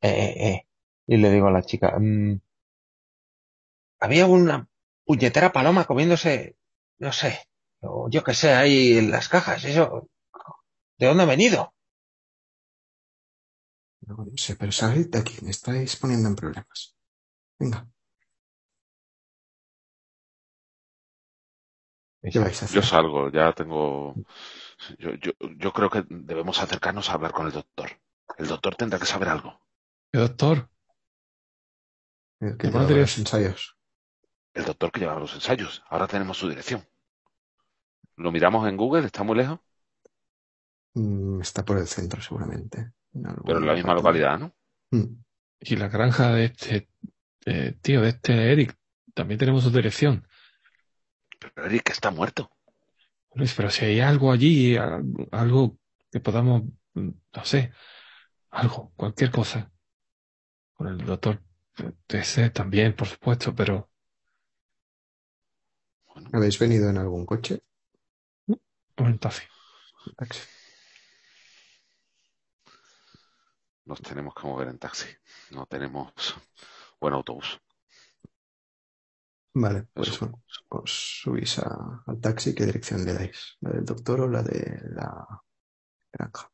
Eh, eh, eh. Y le digo a la chica, mm, había una puñetera paloma comiéndose, no sé, o yo qué sé, ahí en las cajas, eso, ¿de dónde ha venido? No, no sé, pero salid de aquí, me estáis poniendo en problemas. Venga, ¿qué vais a hacer? Yo salgo, ya tengo. Yo, yo, yo creo que debemos acercarnos a hablar con el doctor. El doctor tendrá que saber algo. ¿Qué doctor? El que los ensayos. El doctor que llevaba los ensayos. Ahora tenemos su dirección. Lo miramos en Google, está muy lejos, Mm, está por el centro, seguramente. En pero en la misma parte. localidad, ¿no? Mm. Y la granja de este eh, tío, de este Eric, también tenemos su dirección. Pero Eric está muerto. Luis, pero si hay algo allí, algo que podamos, mm, no sé, algo, cualquier cosa. Con el doctor TC también, por supuesto, pero Bueno, ¿Habéis venido en algún coche? un taxi. Taxi. nos tenemos que mover en taxi. No tenemos buen autobús. Vale, pues Eso. bueno, os subís a- al taxi. ¿Qué dirección le dais? ¿La del doctor o la de la granja?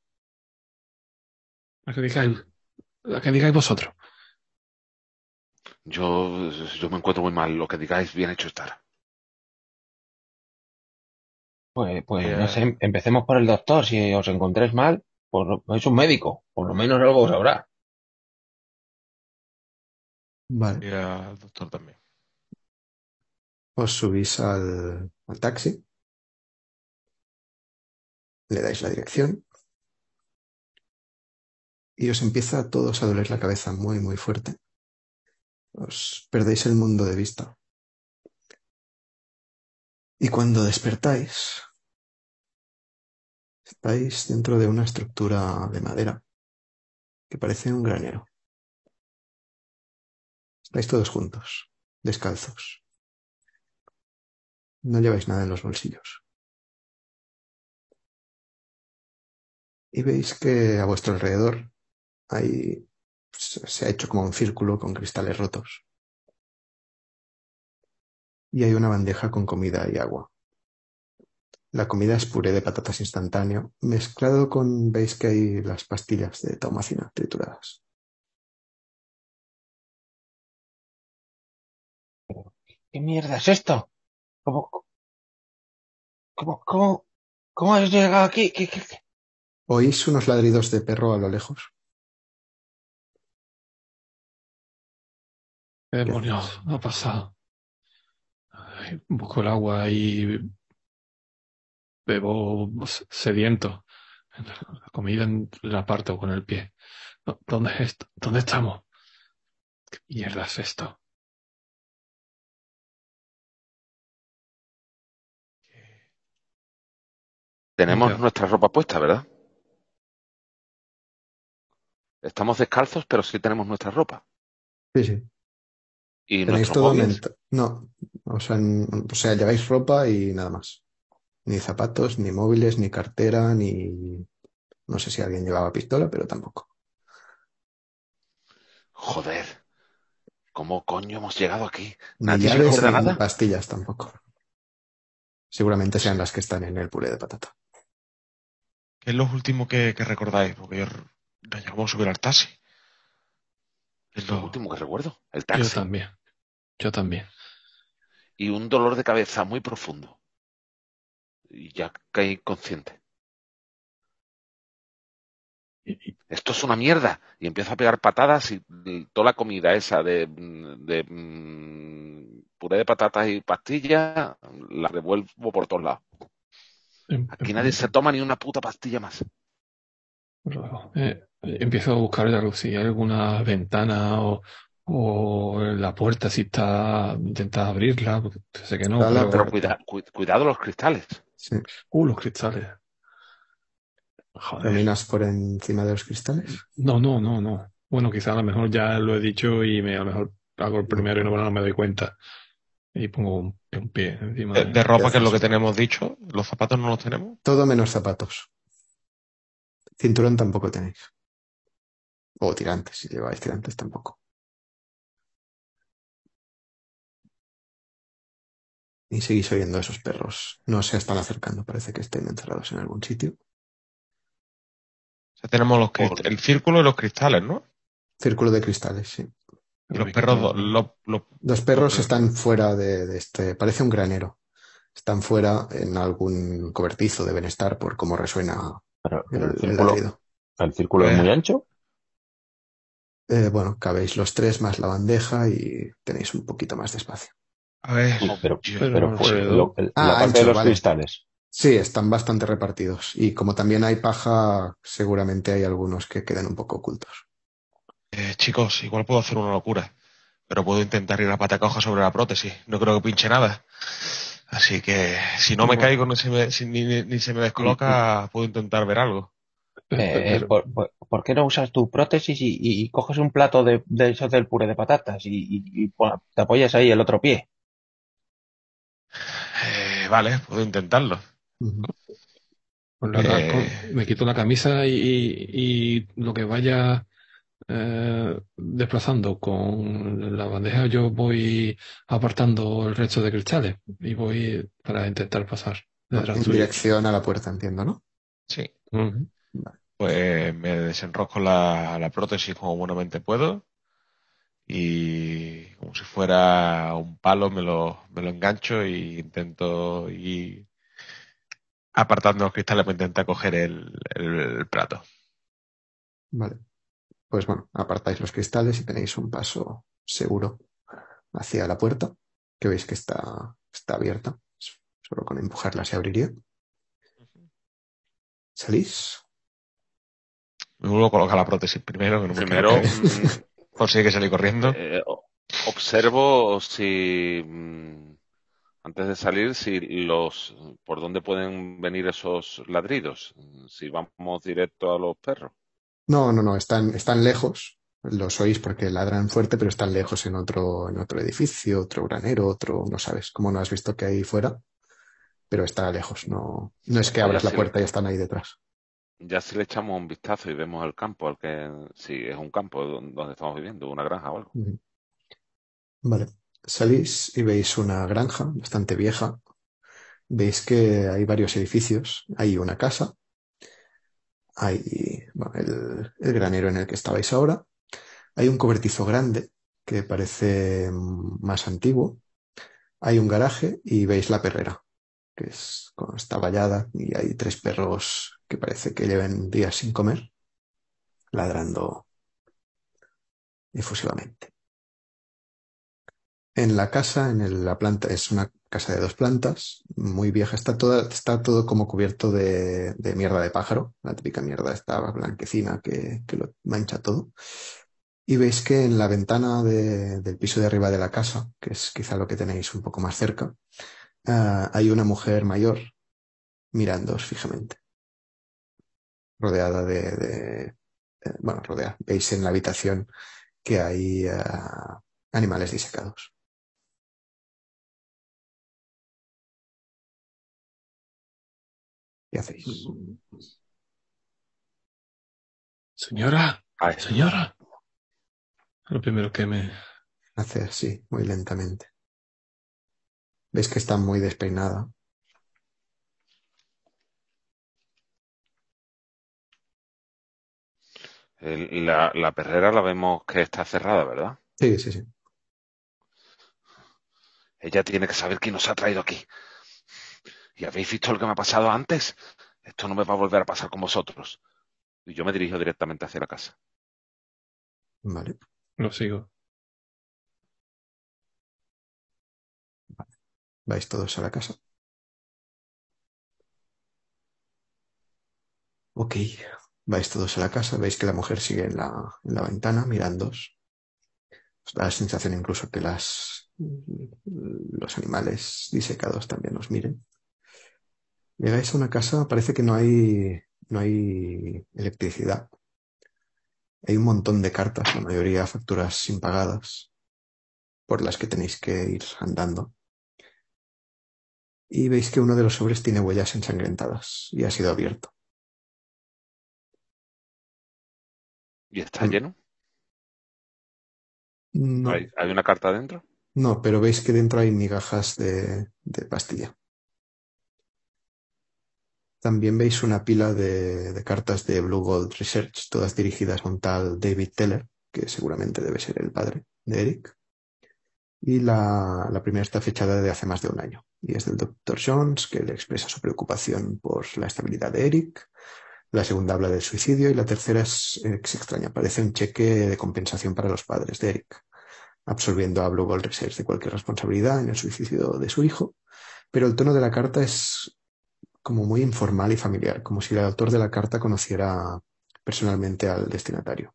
La que digáis, la que digáis vosotros. Yo, yo me encuentro muy mal. Lo que digáis, bien hecho estar. Pues, pues Eh, no sé, empecemos por el doctor, si os encontréis mal, pues es un médico, por lo menos algo sabrá. Vale, Y al doctor también. os subís al, al taxi. Le dais la dirección. Y os empieza a todos a doler la cabeza muy, muy fuerte. Os perdéis el mundo de vista. Y cuando despertáis, estáis dentro de una estructura de madera que parece un granero. Estáis todos juntos, descalzos. No lleváis nada en los bolsillos. Y veis que a vuestro alrededor hay, se se ha hecho como un círculo con cristales rotos. Y hay una bandeja con comida y agua. La comida es puré de patatas instantáneo, mezclado con, veis que hay las pastillas de taumacina trituradas. ¿Qué mierda es esto? ¿Cómo, cómo, cómo, cómo has llegado aquí? ¿Qué, qué, qué? Oís unos ladridos de perro a lo lejos. ¿Qué demonios ha pasado? Busco el agua y bebo sediento. La comida la aparto con el pie. ¿Dónde es esto? ¿Dónde estamos? ¿Qué mierda es esto? Tenemos nuestra ropa puesta, ¿verdad? Estamos descalzos, pero sí tenemos nuestra ropa. Sí, sí. Y Tenéis todo No, o sea, n- o sea, lleváis ropa y nada más. Ni zapatos, ni móviles, ni cartera, ni... No sé si alguien llevaba pistola, pero tampoco. Joder. ¿Cómo coño hemos llegado aquí? ¿Nadie ni nada? pastillas tampoco. Seguramente sean las que están en el puré de patata. ¿Qué es lo último que, que recordáis? Porque yo nos llegamos a subir al taxi. Es lo último que recuerdo. El Yo taxi. también. Yo también. Y un dolor de cabeza muy profundo. Y ya caí consciente. Y- y- Esto es una mierda. Y empiezo a pegar patadas y y toda la comida esa de, de mm, puré de patatas y pastillas la revuelvo por todos lados. em- Aquí em- nadie se toma ni una puta pastilla más. Luego, eh, empiezo a buscar algo, si hay alguna ventana o, o la puerta, si está, intentar abrirla, porque sé que no, pero- Pero puerta. cuida- cu- cuidado los cristales. Sí. Uh, los cristales. Joder. ¿Caminas por encima de los cristales? No, no, no, no. Bueno, quizá a lo mejor ya lo he dicho y me, a lo mejor hago el primero y no, no me doy cuenta. Y pongo un, un pie encima De, de... de ropa, que es lo que tenemos dicho, los zapatos no los tenemos. Todo menos zapatos. Cinturón tampoco tenéis. O tirantes, si lleváis tirantes tampoco. Y seguís oyendo a esos perros. No se están acercando, parece que estén encerrados en algún sitio. O sea, tenemos los el círculo y los cristales, ¿no? Círculo de cristales, sí. Y los perros, quito- los, los- Los perros están fuera de, de este. Parece un granero. Están fuera en algún cobertizo, deben estar por cómo resuena Pero, el, círculo, ladrido. el círculo es Eh. muy ancho. Eh, bueno, cabéis los tres más la bandeja y tenéis un poquito más de espacio. A ver, pero, yo- Pero pero no pues, alrededor. lo- el- Ah, la parte ancho, de los vale. cristales. Sí, están bastante repartidos. Y como también hay paja, seguramente hay algunos que quedan un poco ocultos. eh, chicos, igual puedo hacer una locura, pero puedo intentar ir a patacoja sobre la prótesis. No creo que pinche nada. Así que si no me caigo ni se me, si- ni, ni- se me descoloca, puedo intentar ver algo. Eh, eh, pero- ¿por, por- por qué no usas tu prótesis y, y- y coges un plato de, de esos del puré de patatas y, y- y pon- te apoyas ahí el otro pie? Eh, vale, puedo intentarlo. Pues la Eh. arranco, me quito la camisa y, y- y lo que vaya eh, desplazando con la bandeja, yo voy apartando el resto de cristales y voy para intentar pasar detrás En dirección a la puerta, entiendo, ¿no? Sí. Pues me desenrosco la, la prótesis como buenamente puedo y como si fuera un palo me lo, me lo engancho e intento ir apartando los cristales para intentar coger el, el- el plato. Vale. Pues bueno, apartáis los cristales y tenéis un paso seguro hacia la puerta, que veis que está, está abierta. Solo con empujarla se abriría. ¿Salís? Me vuelvo a colocar la prótesis primero, que no me Primero, caer. mm, consigue salir corriendo. eh, observo si mm, antes de salir si los por dónde pueden venir esos ladridos, si vamos directo a los perros. No, no, no, están, están lejos. Los oís porque ladran fuerte, pero están lejos en otro, en otro edificio, otro granero, otro, no sabes, cómo no has visto que hay fuera, pero está lejos, no, no es que abras la sí. puerta y están ahí detrás. Ya si le echamos un vistazo y vemos el campo, al que si es un campo don- donde estamos viviendo, una granja o algo. Vale. Salís y veis una granja bastante vieja. Veis que hay varios edificios. Hay una casa. Hay bueno, el, granero en el que estabais ahora. Hay un cobertizo grande que parece mm, más antiguo. Hay un garaje y veis la perrera, que es, está vallada y hay tres perros que parece que lleven días sin comer, ladrando efusivamente. En la casa, en el- la planta, es una casa de dos plantas, muy vieja, está toda, está todo como cubierto de, de mierda de pájaro, la típica mierda esta blanquecina que, que lo mancha todo. Y veis que en la ventana de- del piso de arriba de la casa, que es quizá lo que tenéis un poco más cerca, ah, hay una mujer mayor mirándoos fijamente, rodeada de, de- eh, bueno, rodeada. Veis en la habitación que hay ah, animales disecados. ¿Qué hacéis? Señora, Ay, señora. Lo primero que me... Hace así, muy lentamente. Ves que está muy despeinada. La, la perrera la vemos que está cerrada, ¿verdad? Sí, sí, sí. Ella tiene que saber quién nos ha traído aquí. ¿Y habéis visto lo que me ha pasado antes? Esto no me va a volver a pasar con vosotros. Y yo me dirijo directamente hacia la casa. Vale. Lo sigo. Vais todos a la casa. Ok. Vais todos a la casa. Veis que la mujer sigue en la, en la ventana mirándoos. Os da la sensación incluso que las, los animales disecados también os miren. Llegáis a una casa, parece que no hay, no hay electricidad. Hay un montón de cartas, la mayoría facturas impagadas, por las que tenéis que ir andando. Y veis que uno de los sobres tiene huellas ensangrentadas y ha sido abierto. ¿Y está lleno? No, ¿Hay, una carta adentro? no, pero veis que dentro hay migajas de, de pastilla. También veis una pila de, de cartas de Blue Gold Research, todas dirigidas a un tal David Teller, que seguramente debe ser el padre de Eric. Y la, la primera está fechada de hace más de un año. Y es del Dr. Jones, que le expresa su preocupación por la estabilidad de Eric. La segunda habla del suicidio y la tercera es, es extraña. Parece un cheque de compensación para los padres de Eric, absolviendo a Blue Gold Research de cualquier responsabilidad en el suicidio de su hijo. Pero el tono de la carta es como muy informal y familiar, como si el autor de la carta conociera personalmente al destinatario.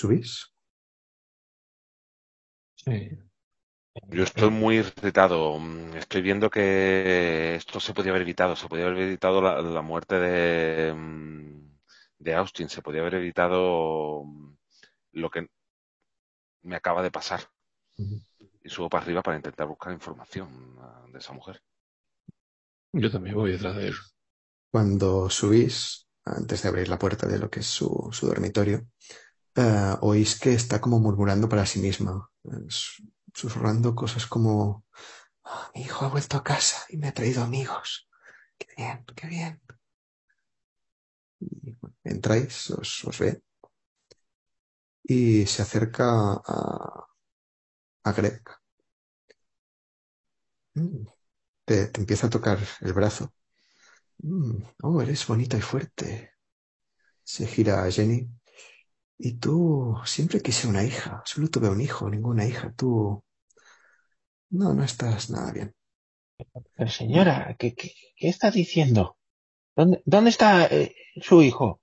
¿Subís? Sí. Yo estoy muy irritado. Estoy viendo que esto se podía haber evitado. Se podía haber evitado la, la muerte de, de Austin. Se podía haber evitado lo que me acaba de pasar. Ujú. Y subo para arriba para intentar buscar información ah, de esa mujer. Yo también voy detrás de él. Cuando subís, antes de abrir la puerta de lo que es su, su dormitorio, eh, oís que está como murmurando para sí misma, su- susurrando cosas como "Ah, mi hijo ha vuelto a casa y me ha traído amigos. Qué bien, qué bien. Y, bueno, entráis, os, os ve y se acerca a, a Greg. Mm, Te, te empieza a tocar el brazo. Mm, oh, eres bonita y fuerte. Se gira a Jenny. Y tú siempre quise una hija. Solo tuve un hijo, ninguna hija. Tú. No, no estás nada bien. Pero señora, ¿qué, qué, qué está diciendo? ¿Dónde, dónde está eh, su hijo?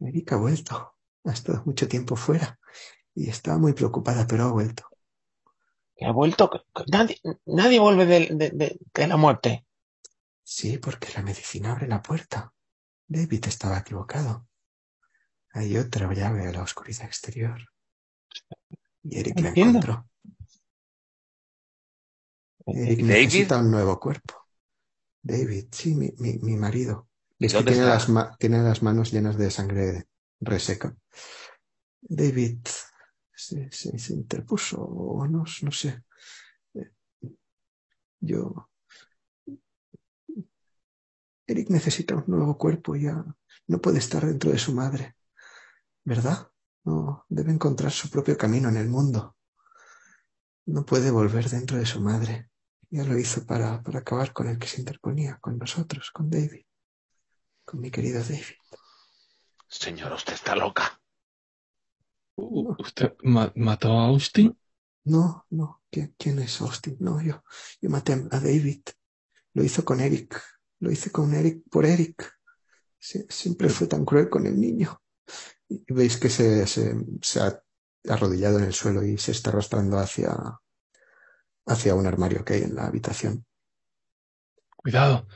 Erika ha vuelto. Ha estado mucho tiempo fuera y estaba muy preocupada, pero ha vuelto. ¿Que ha vuelto? Nadie, nadie vuelve de, de, de, de la muerte. Sí, porque la medicina abre la puerta. David estaba equivocado. Hay otra llave a la oscuridad exterior. Y Eric la encontró. Eric ¿David? necesita un nuevo cuerpo. David, sí, mi, mi, mi marido. ¿Y Es que tiene las, tiene las manos llenas de sangre reseca. David se, se, interpuso, o no, no sé. Eh, Yo. Eric necesita un nuevo cuerpo, ya no puede estar dentro de su madre, ¿verdad? No, debe encontrar su propio camino en el mundo. No puede volver dentro de su madre. Ya lo hizo para, para acabar con el que se interponía, con nosotros, con David, con mi querido David. Señora, usted está loca. Uh, ¿Usted ma- mató a Austin? No, no, ¿quién, quién es Austin? No, yo, yo maté a David. Lo hizo con Eric. Lo hice con Eric por Eric. Sie- siempre fue tan cruel con el niño. Y veis que se, se, se ha arrodillado en el suelo y se está arrastrando hacia, hacia un armario que hay en la habitación. Cuidado.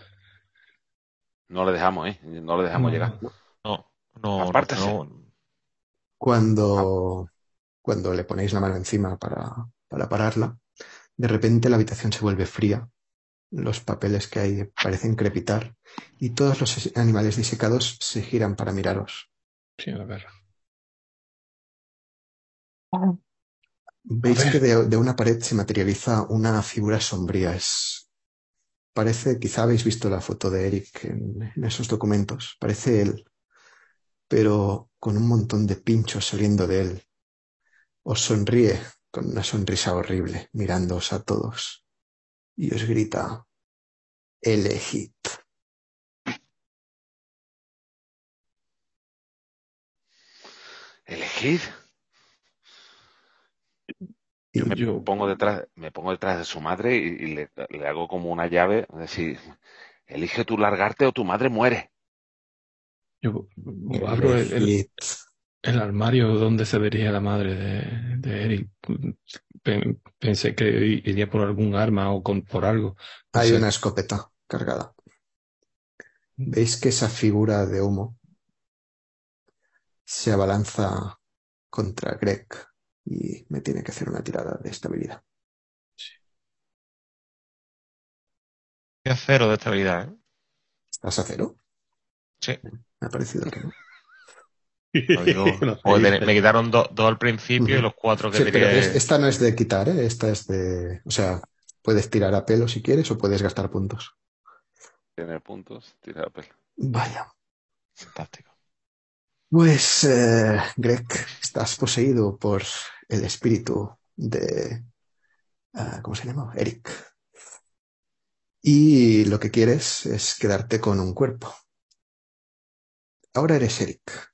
No le dejamos, ¿eh? No le dejamos No. llegar. No, no, no, Cuando, cuando le ponéis la mano encima para, para pararla, de repente la habitación se vuelve fría. Los papeles que hay parecen crepitar y todos los animales disecados se giran para miraros. Sí, a ver. Veis A ver. que de, de una pared se materializa una figura sombría. Es, parece, quizá habéis visto la foto de Eric en, en esos documentos, parece él, pero con un montón de pinchos saliendo de él. Os sonríe con una sonrisa horrible, mirándoos a todos, y os grita, elegid. ¿Elegid? Y Yo me Yo- pongo detrás, me pongo detrás de su madre y, y le, le hago como una llave, es decir, elige tú largarte o tu madre muere. Yo abro el, el- armario donde se vería la madre de, de Eric. Pen- Pensé que iría por algún arma o con, por algo. No Hay sé. una escopeta cargada. ¿Veis que esa figura de humo se abalanza contra Greg y me tiene que hacer una tirada de estabilidad? A cero de estabilidad, ¿eh? ¿Estás a cero? Sí. Me ha parecido que no. Digo, me quitaron do- dos al principio y los cuatro que Sí, pero es- esta no es de quitar, ¿eh? Esta es de... O sea, puedes tirar a pelo si quieres o puedes gastar puntos. Tiene puntos, tira la pela. Vaya. Fantástico. Pues, eh, Greg, estás poseído por el espíritu de... ah, ¿Cómo se llama? Eric. Y lo que quieres es quedarte con un cuerpo. Ahora eres Eric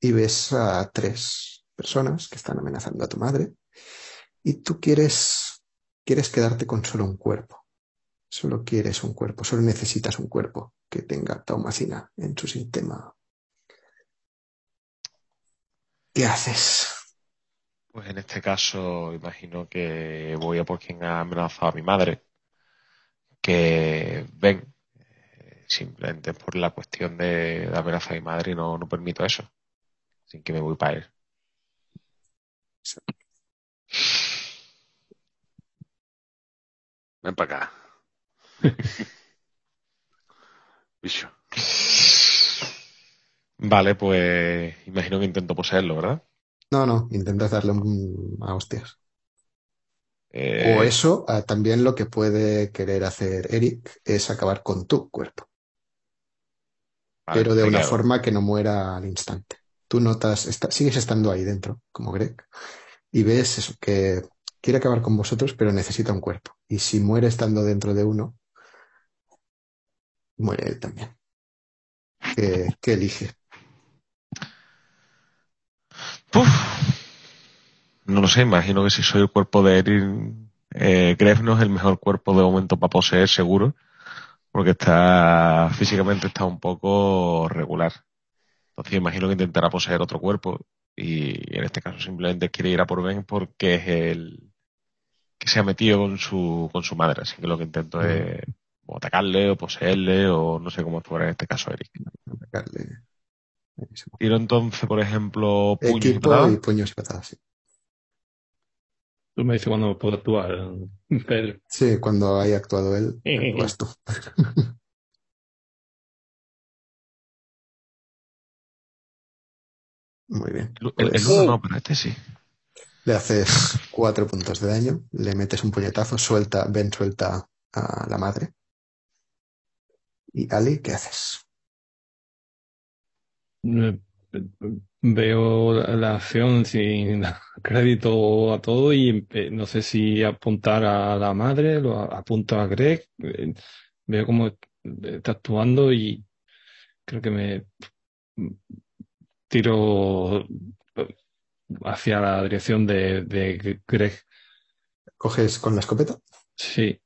y ves a tres personas que están amenazando a tu madre y tú quieres, quieres quedarte con solo un cuerpo. Solo quieres un cuerpo, solo necesitas un cuerpo que tenga taumacina en su sistema. ¿Qué haces? Pues en este caso, imagino que voy a por quien ha amenazado a mi madre. Que ven, simplemente por la cuestión de, de amenazar a mi madre y no, no permito eso. Así que me voy para él. Ven para acá. Bicho. Vale, pues imagino que intento poseerlo, ¿verdad? No, no, intentas darle un, a hostias. Eh, O eso, ah, también lo que puede querer hacer Eric es acabar con tu cuerpo, vale, pero de ¿qué una forma que no muera al instante. Tú notas, está- sigues estando ahí dentro, como Greg, y ves eso, que quiere acabar con vosotros, pero necesita un cuerpo. Y si muere estando dentro de uno, muere él también. ¿Qué, qué elige? Puf. No lo sé, imagino que si soy el cuerpo de Eric, eh, Gref no es el mejor cuerpo de momento para poseer, seguro, porque está físicamente está un poco regular. Entonces imagino que intentará poseer otro cuerpo y en este caso simplemente quiere ir a por Ben porque es el que se ha metido con su, con su madre, así que lo que intento es o atacarle o poseerle o no sé cómo actuar en este caso Eric. Atacarle. Tiro entonces, por ejemplo, puños y patadas. y puños y patadas. Sí. Tú me dices cuando puedo actuar, Pedro. Sí, cuando haya actuado él, actúas tú. Muy bien. El, el Pues- uno no, pero este sí. Le haces cuatro puntos de daño, le metes un puñetazo, suelta, Ben suelta a la madre. Y Ali, ¿qué haces? Veo la, acción sin crédito a todo y eh, no sé si apuntar a la madre, lo apunto a Greg. eh, Veo cómo está actuando y creo que me tiro eh, hacia la dirección de, de Greg. ¿Coges con la escopeta? Sí,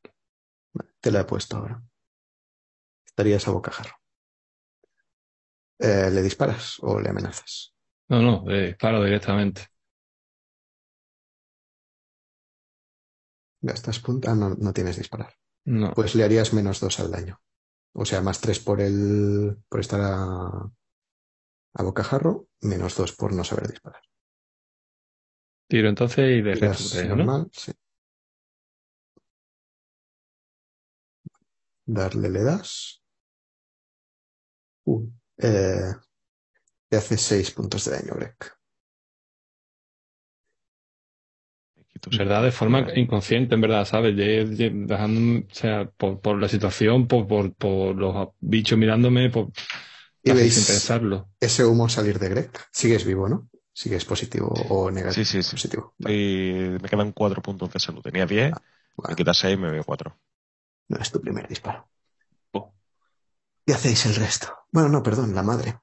Te la he puesto ahora. Estarías a bocajarro. Eh, ¿le disparas o le amenazas? No, no, eh, disparo directamente. Gastas puntos. Ah, no, no tienes disparar. No, Pues le harías menos dos al daño. O sea, más tres por el, por estar a, a bocajarro, menos dos por no saber disparar. tiro entonces y de refuteo, ¿no? normal, sí. Darle le das. Uh, eh, te hace seis puntos de daño, Greg. quito ¿Verdad? De forma inconsciente, en verdad, ¿sabes? De, de- dejando, o sea, por, por la situación, por, por, por los bichos mirándome, por, Y veis sin pensarlo. ese humo salir de Greg. Sigues vivo, ¿no? Sigues positivo o negativo. Sí, sí, sí. Positivo. Vale, Y me quedan cuatro puntos de salud. Tenía 10, vale. me quita 6 me veo 4. No es tu primer disparo. Oh. ¿Qué hacéis el resto? Bueno, no, perdón, la madre.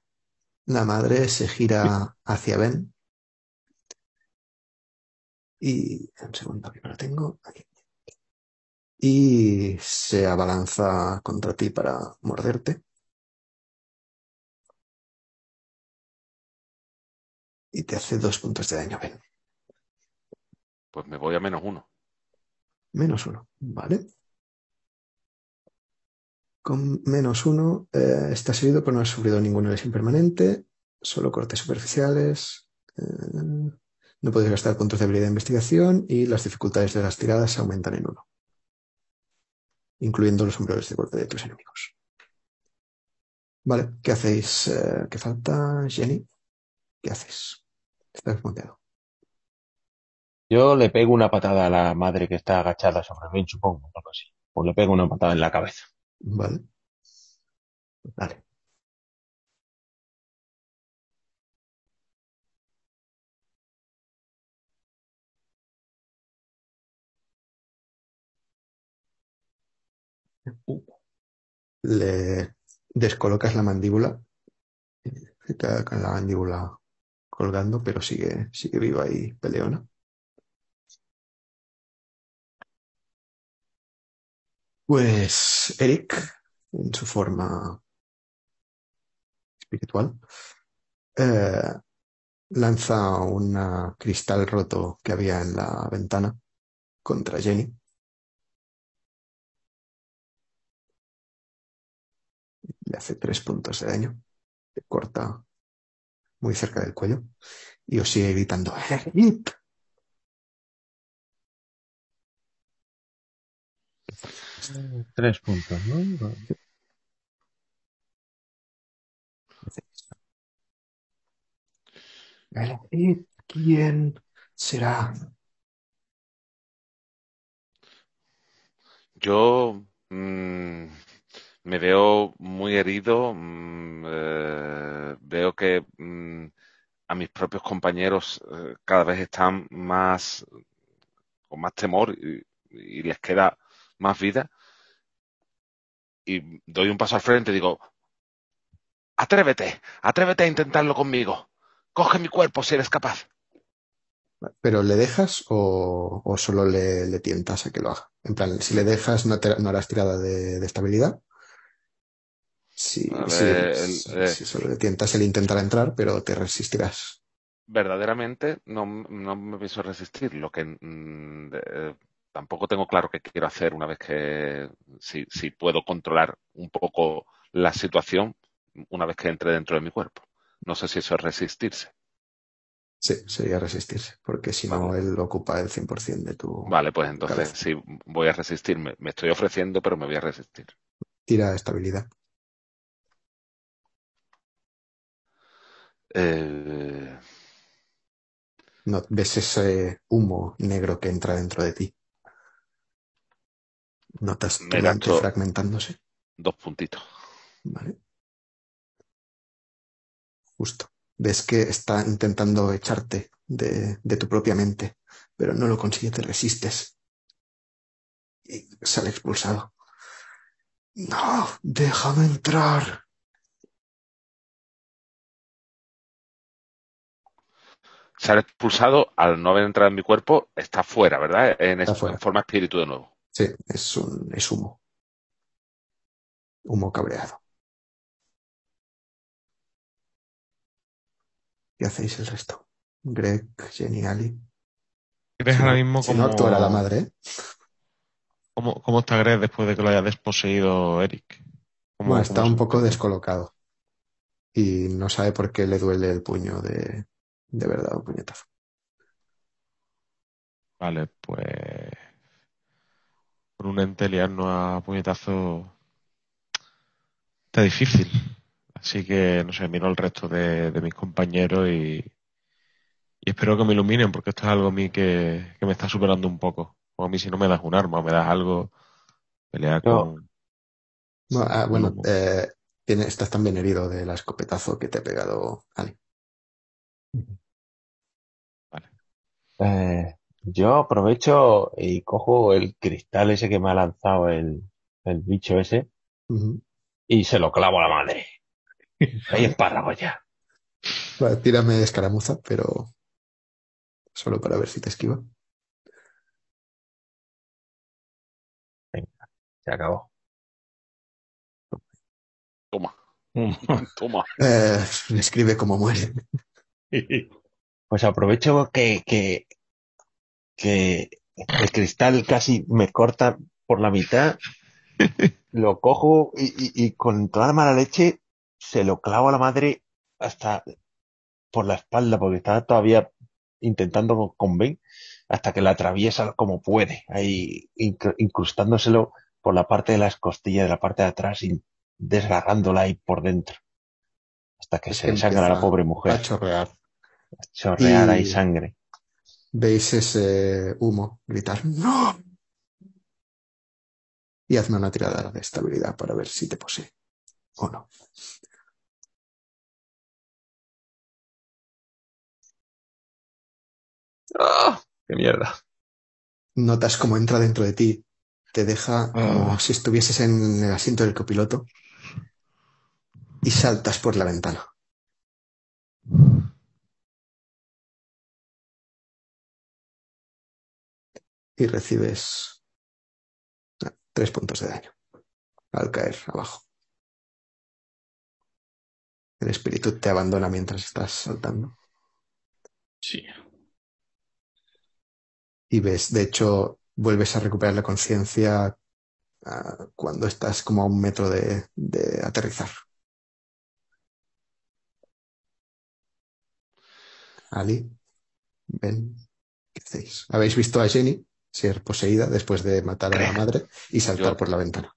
La madre se gira hacia Ben. Y un segundo que no lo tengo. Aquí. Y se abalanza contra ti para morderte. Y te hace dos puntos de daño, Ben. Pues me voy a menos uno. Menos uno, ¿vale? Con menos uno eh, estás herido, pero no has sufrido ninguna lesión permanente, solo cortes superficiales. eh, no puedes gastar puntos de habilidad de investigación y las dificultades de las tiradas aumentan en uno, incluyendo los sombreros de golpe de tus enemigos. Vale, ¿qué hacéis? Eh, ¿Qué falta, Jenny? ¿Qué haces? Estás desmonteado. Yo le pego una patada a la madre que está agachada sobre mí, supongo, algo así. O le pego una patada en la cabeza. Vale. Vale. Le descolocas la mandíbula. Se queda con la mandíbula colgando, pero sigue, sigue viva y peleona. Pues Eric, en su forma espiritual, eh, lanza un cristal roto que había en la ventana contra Jenny. Le hace tres puntos de daño. Le corta muy cerca del cuello y os sigue gritando. Tres puntos, ¿no? ¿quién será? Yo mm, me veo muy herido, mm, eh, veo que mm, a mis propios compañeros eh, cada vez están más con más temor y, y les queda más vida. Y doy un paso al frente y digo, atrévete, atrévete a intentarlo conmigo. Coge mi cuerpo si eres capaz. ¿Pero le dejas o, o solo le, le tientas a que lo haga? En plan, si le dejas no, te- no harás tirada de, de estabilidad. El- si- eh. si solo le tientas, él intentará entrar, pero te resistirás. verdaderamente no, no me pienso resistir. Lo que mm, tampoco tengo claro qué quiero hacer una vez que si, si puedo controlar un poco la situación una vez que entre dentro de mi cuerpo. No sé si eso es resistirse. Sí, sería resistirse, porque si no, él ocupa el 100% de tu Vale, pues entonces cabeza. sí, voy a resistirme. Me estoy ofreciendo, pero me voy a resistir. Tira estabilidad. Eh, No, ves ese humo negro que entra dentro de ti. Notas tu Me gasto- fragmentándose. dos puntitos. Vale. Justo. Ves que está intentando echarte de, de tu propia mente, pero no lo consigue, te resistes. Y sale expulsado. No, déjame entrar. Ser expulsado al no haber entrado en mi cuerpo está fuera, ¿verdad? En, Está es- fuera. en forma espíritu de nuevo. Sí, es un, es humo. Humo cabreado. ¿Qué hacéis el resto? Greg, Jenny, Ali. ¿Crees Si ahora no- mismo si cómo, no actuará la madre, ¿eh? cómo, cómo está Greg después de que lo haya desposeído Eric? ¿Cómo- Bueno, está cómo se un poco descolocado. Y no sabe por qué le duele el puño de, de verdad, un puñetazo. Vale, pues. Por un ente liarnos a puñetazo. Está difícil. Así que, no sé, miro al resto de, de mis compañeros y. y espero que me iluminen porque esto es algo a mí que, que me está superando un poco. O a mí si no me das un arma o me das algo, pelea Yo- con... No, ah, bueno, No. eh, estás también herido del escopetazo que te ha pegado Ali. Eh, yo aprovecho y cojo el cristal ese que me ha lanzado el, el bicho ese y se lo clavo a la madre. Hay espárragos ya. Vale, tírame escaramuza, pero solo para ver si te esquiva. Se acabó. Toma, toma. Eh, escribe cómo muere. Pues aprovecho que, que, que el cristal casi me corta por la mitad, lo cojo y, y- y con toda la mala leche se lo clavo a la madre hasta por la espalda, porque estaba todavía intentando con, Ben, hasta que la atraviesa como puede, ahí incr- incrustándoselo por la parte de las costillas de la parte de atrás y desgarrándola ahí por dentro. Hasta que Es se que le sangra a la pobre A mujer, chorrear. chorrear ahí sangre. Veis ese humo gritar ¡No! Y hazme una tirada de estabilidad para ver si te posee o no. ¡Ah! ¡Qué mierda! Notas como entra dentro de ti, te deja como Ah. si estuvieses en el asiento del copiloto y saltas por la ventana. Y recibes tres puntos de daño al caer abajo. El espíritu te abandona mientras estás saltando. Sí. Y ves, de hecho, vuelves a recuperar la conciencia ah, cuando estás como a un metro de, de aterrizar. Ali, ven, ¿qué hacéis? ¿Habéis visto a Jenny ser poseída después de matar a la madre y saltar Yo- por la ventana?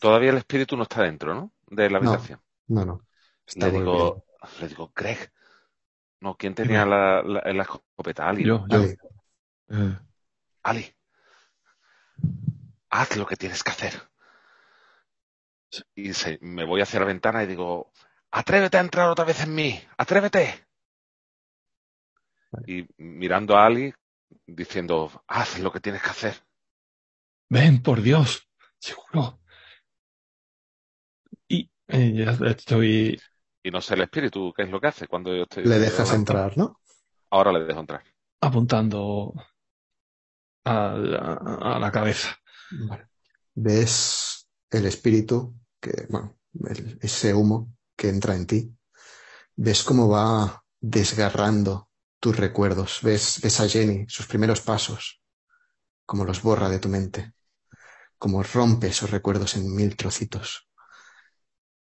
Todavía el espíritu no está dentro, ¿no? De la habitación. No, no. Está le digo, volviendo. le digo, Greg. No, ¿quién tenía la, la, la escopeta? Ali. Yo, yo. Ali, Eh, Ali. Haz lo que tienes que hacer. Y se- me voy hacia la ventana y digo, atrévete a entrar otra vez en mí, atrévete. Y mirando a Ali, diciendo, haz lo que tienes que hacer. Ven, por Dios. Seguro. Y eh, ya estoy Y no sé el espíritu, ¿qué es lo que hace cuando yo estoy... le dejas entrar, ¿no? Ahora le dejo entrar. apuntando a la, a la cabeza. Vale. Ves el espíritu, que, bueno, el- ese humo que entra en ti. Ves cómo va desgarrando tus recuerdos. Ves, ves a Jenny, sus primeros pasos, como los borra de tu mente, como rompe esos recuerdos en mil trocitos.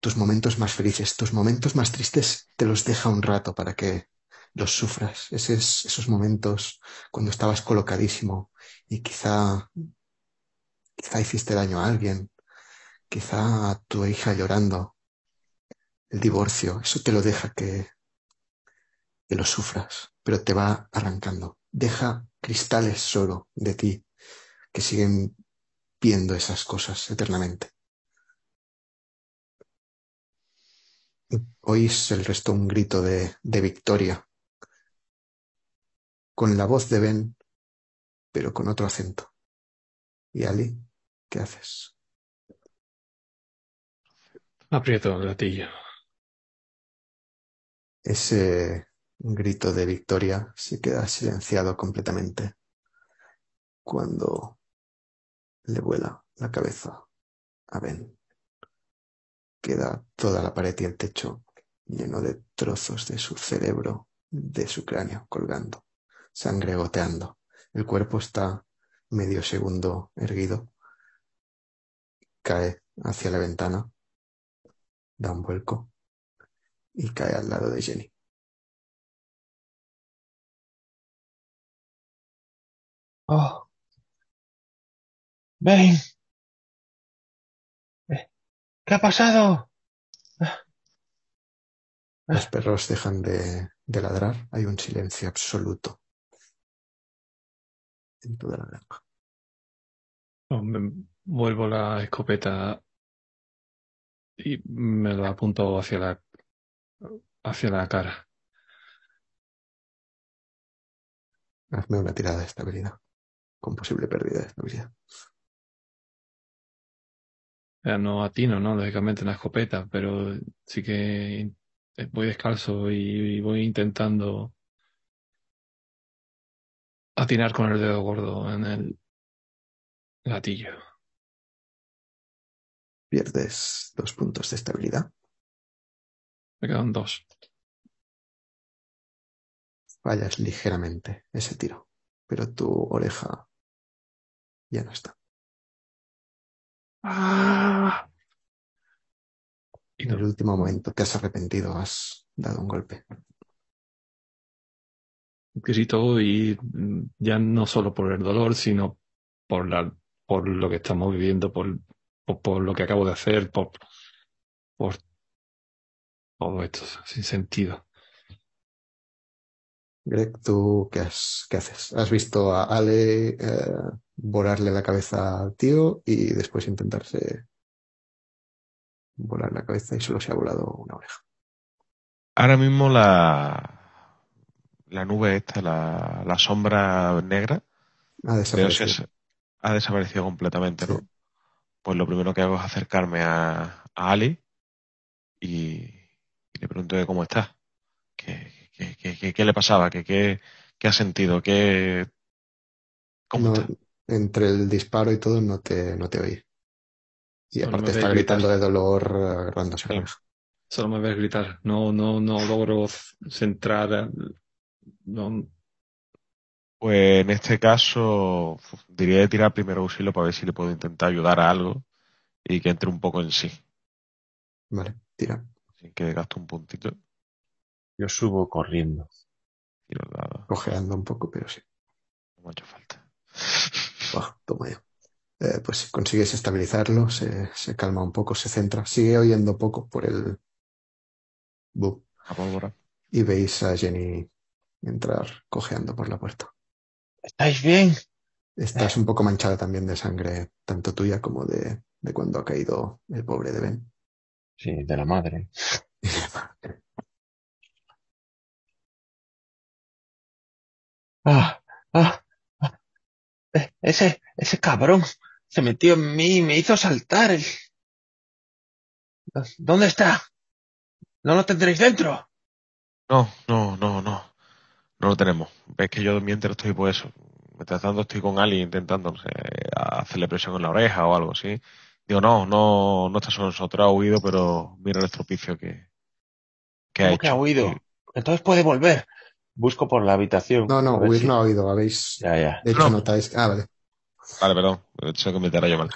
Tus momentos más felices, tus momentos más tristes, te los deja un rato para que los sufras. Esos, esos momentos cuando estabas colocadísimo y quizá Quizá hiciste daño a alguien, quizá a tu hija llorando, el divorcio, eso te lo deja que, que lo sufras, pero te va arrancando. Deja cristales solo de ti que siguen viendo esas cosas eternamente. Oís el resto un grito de, de victoria, con la voz de Ben, pero con otro acento. ¿Y Ali? ¿Qué haces? Aprieto el gatillo. Ese grito de victoria se queda silenciado completamente cuando le vuela la cabeza a Ben. Queda toda la pared y el techo lleno de trozos de su cerebro, de su cráneo colgando, sangre goteando. El cuerpo está medio segundo erguido, cae hacia la ventana, da un vuelco y cae al lado de Jenny. ¡Oh! ¡Ven! Eh, ¿Qué ha pasado? Los perros dejan de de ladrar, hay un silencio absoluto en toda la granja. Me- Vuelvo la escopeta y me la apunto hacia la hacia la cara. Hazme una tirada de estabilidad, con posible pérdida de estabilidad. No atino, ¿no? Lógicamente una escopeta, pero sí que voy descalzo y, y voy intentando atinar con el dedo gordo en el gatillo. Pierdes dos puntos de estabilidad. Me quedan dos. Fallas ligeramente ese tiro, pero tu oreja ya no está. ¡Ah! Y En el último momento te has arrepentido, has dado un golpe. grito y mm, ya no solo por el dolor, sino por la, por lo que estamos viviendo, por, por, por lo que acabo de hacer, por, por todo esto sin sentido. Greg, ¿tú qué, has- qué haces? Has visto a Ale eh, volarle la cabeza al tío y después intentarse volar la cabeza y solo se ha volado una oreja. Ahora mismo la, la nube esta, la, la sombra negra, Ha si desaparecido. es- ha desaparecido completamente, ¿no? Pues lo primero que hago es acercarme a, a Ali y, y le pregunto que cómo está. ¿Qué, qué, qué, qué- qué le pasaba? ¿Qué, qué, qué ha sentido? ¿Qué, ¿Cómo No, entre el disparo y todo no te, no te oí. Y Solo aparte está gritar. gritando de dolor eh, agarrándose oreja. Solo me ves gritar. No, no, no logro centrar. al- No, Pues en este caso diría de tirar primero auxilio para ver si le puedo intentar ayudar a algo y que entre un poco en sí. Vale, tira. Así que gasto un puntito Yo subo corriendo. Cojeando un poco, pero sí. No me ha hecho falta. Buah, toma ya. Eh, pues consigues estabilizarlo, se, se calma un poco, se centra. Sigue oyendo poco por el boom. La pólvora. Y veis a Jenny entrar cojeando por la puerta. ¿Estáis bien? Estás un poco manchada también de sangre, tanto tuya como de, de cuando ha caído el pobre de Ben. Sí, de la madre. Ah, ah, ah. Eh, Ese, ese cabrón se metió en mí y me hizo saltar. el- ¿Dónde está? ¿No lo tendréis dentro? No, no, no, no. No lo tenemos. Ves que yo mientras estoy por eso. Mientras tanto estoy con Ali intentando, no sé, hacerle presión en la oreja o algo así. Digo, no, no, no está sobre nosotros, ha huido, pero mira el estropicio que, que ha ¿Cómo hecho. que ha huido? Entonces puede volver. Busco por la habitación. No, no, huir si- no ha oído, habéis. Ya, ya. De hecho, No. notáis. Ah, vale. Vale, perdón, he hecho que me yo mal.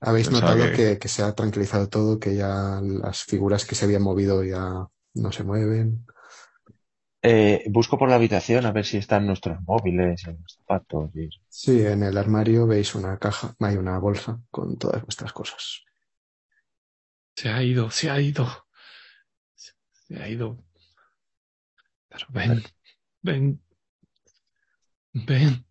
Habéis Pensaba notado que- que, que se ha tranquilizado todo, que ya las figuras que se habían movido ya no se mueven. Eh, busco por la habitación a ver si están nuestros móviles, los zapatos. y. Sí, en el armario veis una caja, hay una bolsa con todas vuestras cosas. se ha ido, se ha ido. Se ha ido. Pero ven, ven, ven.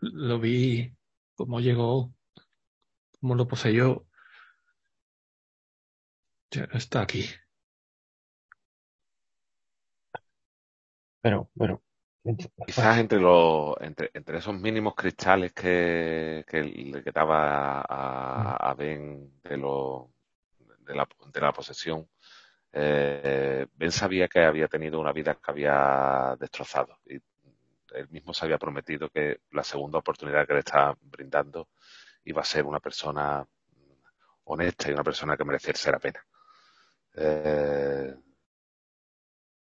Lo vi, cómo llegó, cómo lo poseyó. Ya no está aquí. Pero, pero. Quizás entre los entre, entre esos mínimos cristales que, que le quedaba a, a Ben de, lo, de, la, de la posesión, eh, Ben sabía que había tenido una vida que había destrozado y él mismo se había prometido que la segunda oportunidad que le estaba brindando iba a ser una persona honesta y una persona que mereciese la pena. Eh,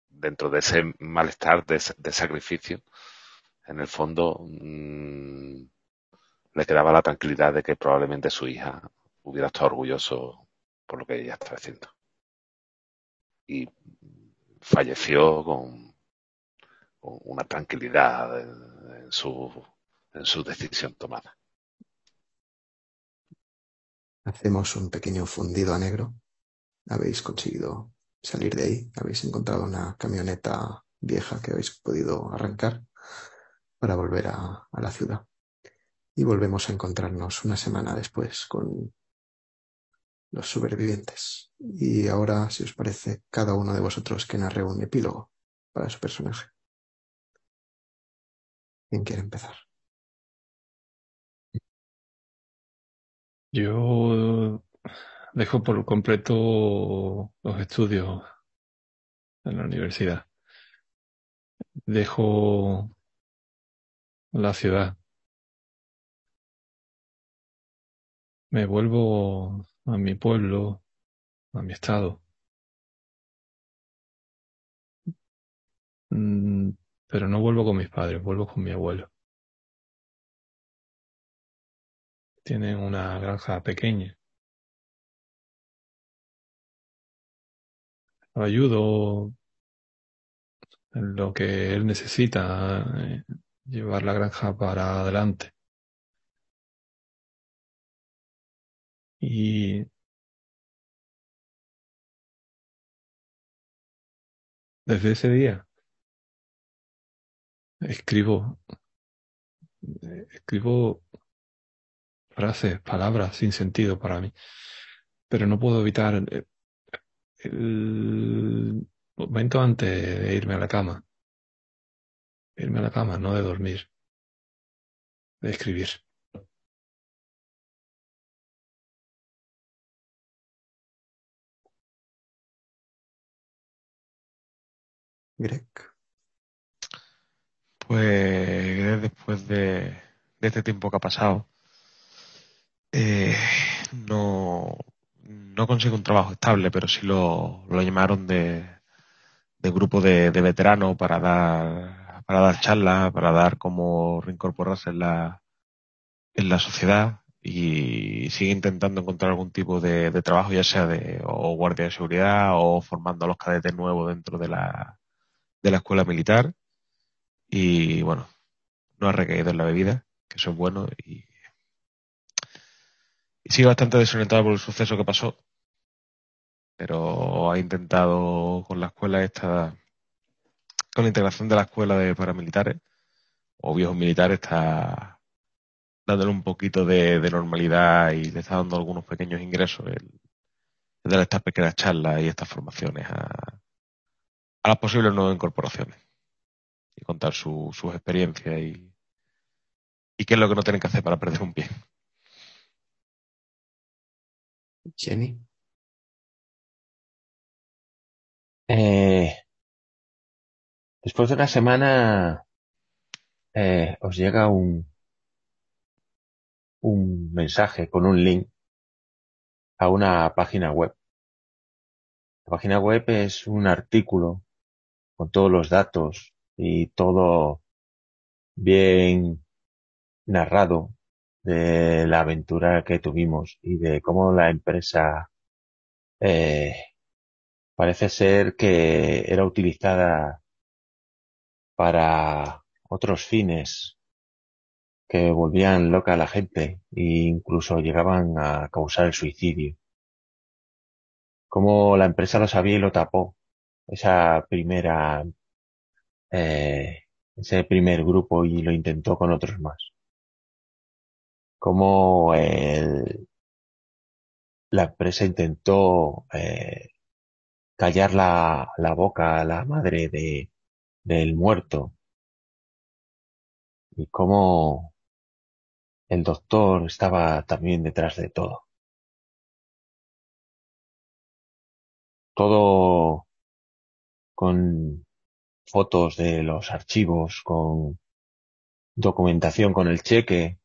dentro de ese malestar de, de, sacrificio, en el fondo mmm, le quedaba la tranquilidad de que probablemente su hija hubiera estado orgulloso por lo que ella estaba haciendo. Y falleció con, una tranquilidad en, en, su, en su decisión tomada. Hacemos un pequeño fundido a negro. Habéis conseguido salir de ahí. Habéis encontrado una camioneta vieja que habéis podido arrancar para volver a, a la ciudad. Y volvemos a encontrarnos una semana después con los supervivientes. Y ahora, si os parece, cada uno de vosotros que narre un epílogo para su personaje. ¿Quién quiere empezar? Yo dejo por completo los estudios en la universidad. Dejo la ciudad. Me vuelvo a mi pueblo, a mi estado. Mm, pero no vuelvo con mis padres, vuelvo con mi abuelo. Tienen una granja pequeña. Lo ayudo en lo que él necesita, eh, llevar la granja para adelante. Y desde ese día escribo, eh, escribo frases, palabras sin sentido para mí, pero no puedo evitar el, el momento antes de irme a la cama, irme a la cama, no de dormir, de escribir. Greg. Pues después de, este tiempo que ha pasado, eh, no, no consigo un trabajo estable, pero sí lo, llamaron de, de grupo de, de veteranos para dar, para dar charlas, para dar cómo reincorporarse en la, en la sociedad y sigue intentando encontrar algún tipo de, de trabajo, ya sea de o guardia de seguridad o formando a los cadetes nuevos dentro de la, de la escuela militar. Y bueno, no ha recaído en la bebida, que eso es bueno, y, sigue bastante desorientado por el suceso que pasó, pero ha intentado con la escuela esta, con la integración de la escuela de paramilitares o viejos militares, está dándole un poquito de, de normalidad y le está dando algunos pequeños ingresos el, el dar estas pequeñas charlas y estas formaciones a, a las posibles nuevas incorporaciones y contar su, sus experiencias y, y qué es lo que no tienen que hacer para perder un pie. Jenny. Eh, después de una semana eh, os llega un, un mensaje con un link a una página web. La página web es un artículo con todos los datos y todo bien narrado de la aventura que tuvimos y de cómo la empresa eh, parece ser que era utilizada para otros fines que volvían loca a la gente e incluso llegaban a causar el suicidio. Cómo la empresa lo sabía y lo tapó. Esa primera, eh, ese primer grupo y lo intentó con otros más. Cómo el, la empresa intentó eh, callar la, la boca a la madre de, del muerto y cómo el doctor estaba también detrás de todo. Todo con fotos de los archivos, con documentación, con el cheque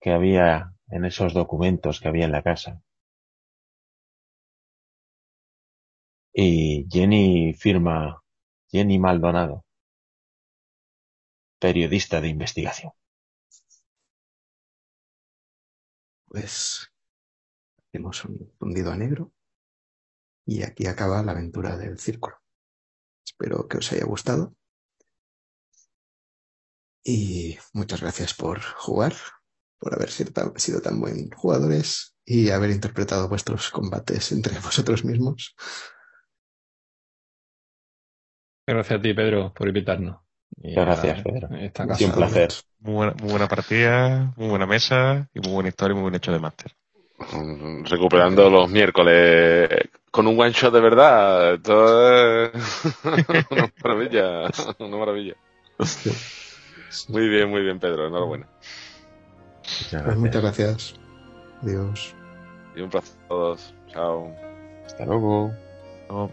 que había en esos documentos que había en la casa. Y Jenny firma Jenny Maldonado, periodista de investigación. Pues hemos hundido a negro y aquí acaba la aventura del círculo. Espero que os haya gustado y muchas gracias por jugar, por haber sido tan, sido tan buen jugadores y haber interpretado vuestros combates entre vosotros mismos. Gracias a ti, Pedro, por invitarnos. Y gracias, Pedro. Esta casa- un placer. Muy buena, muy buena partida, muy buena mesa y muy buena historia y muy buen hecho de máster. Mm, Recuperando los miércoles con un one shot de verdad. Esto es una maravilla. Una maravilla. Muy bien, muy bien, Pedro. Enhorabuena. Muchas Pues gracias. muchas gracias. Adiós. Y un placer a todos. Chao. Hasta luego. Luego,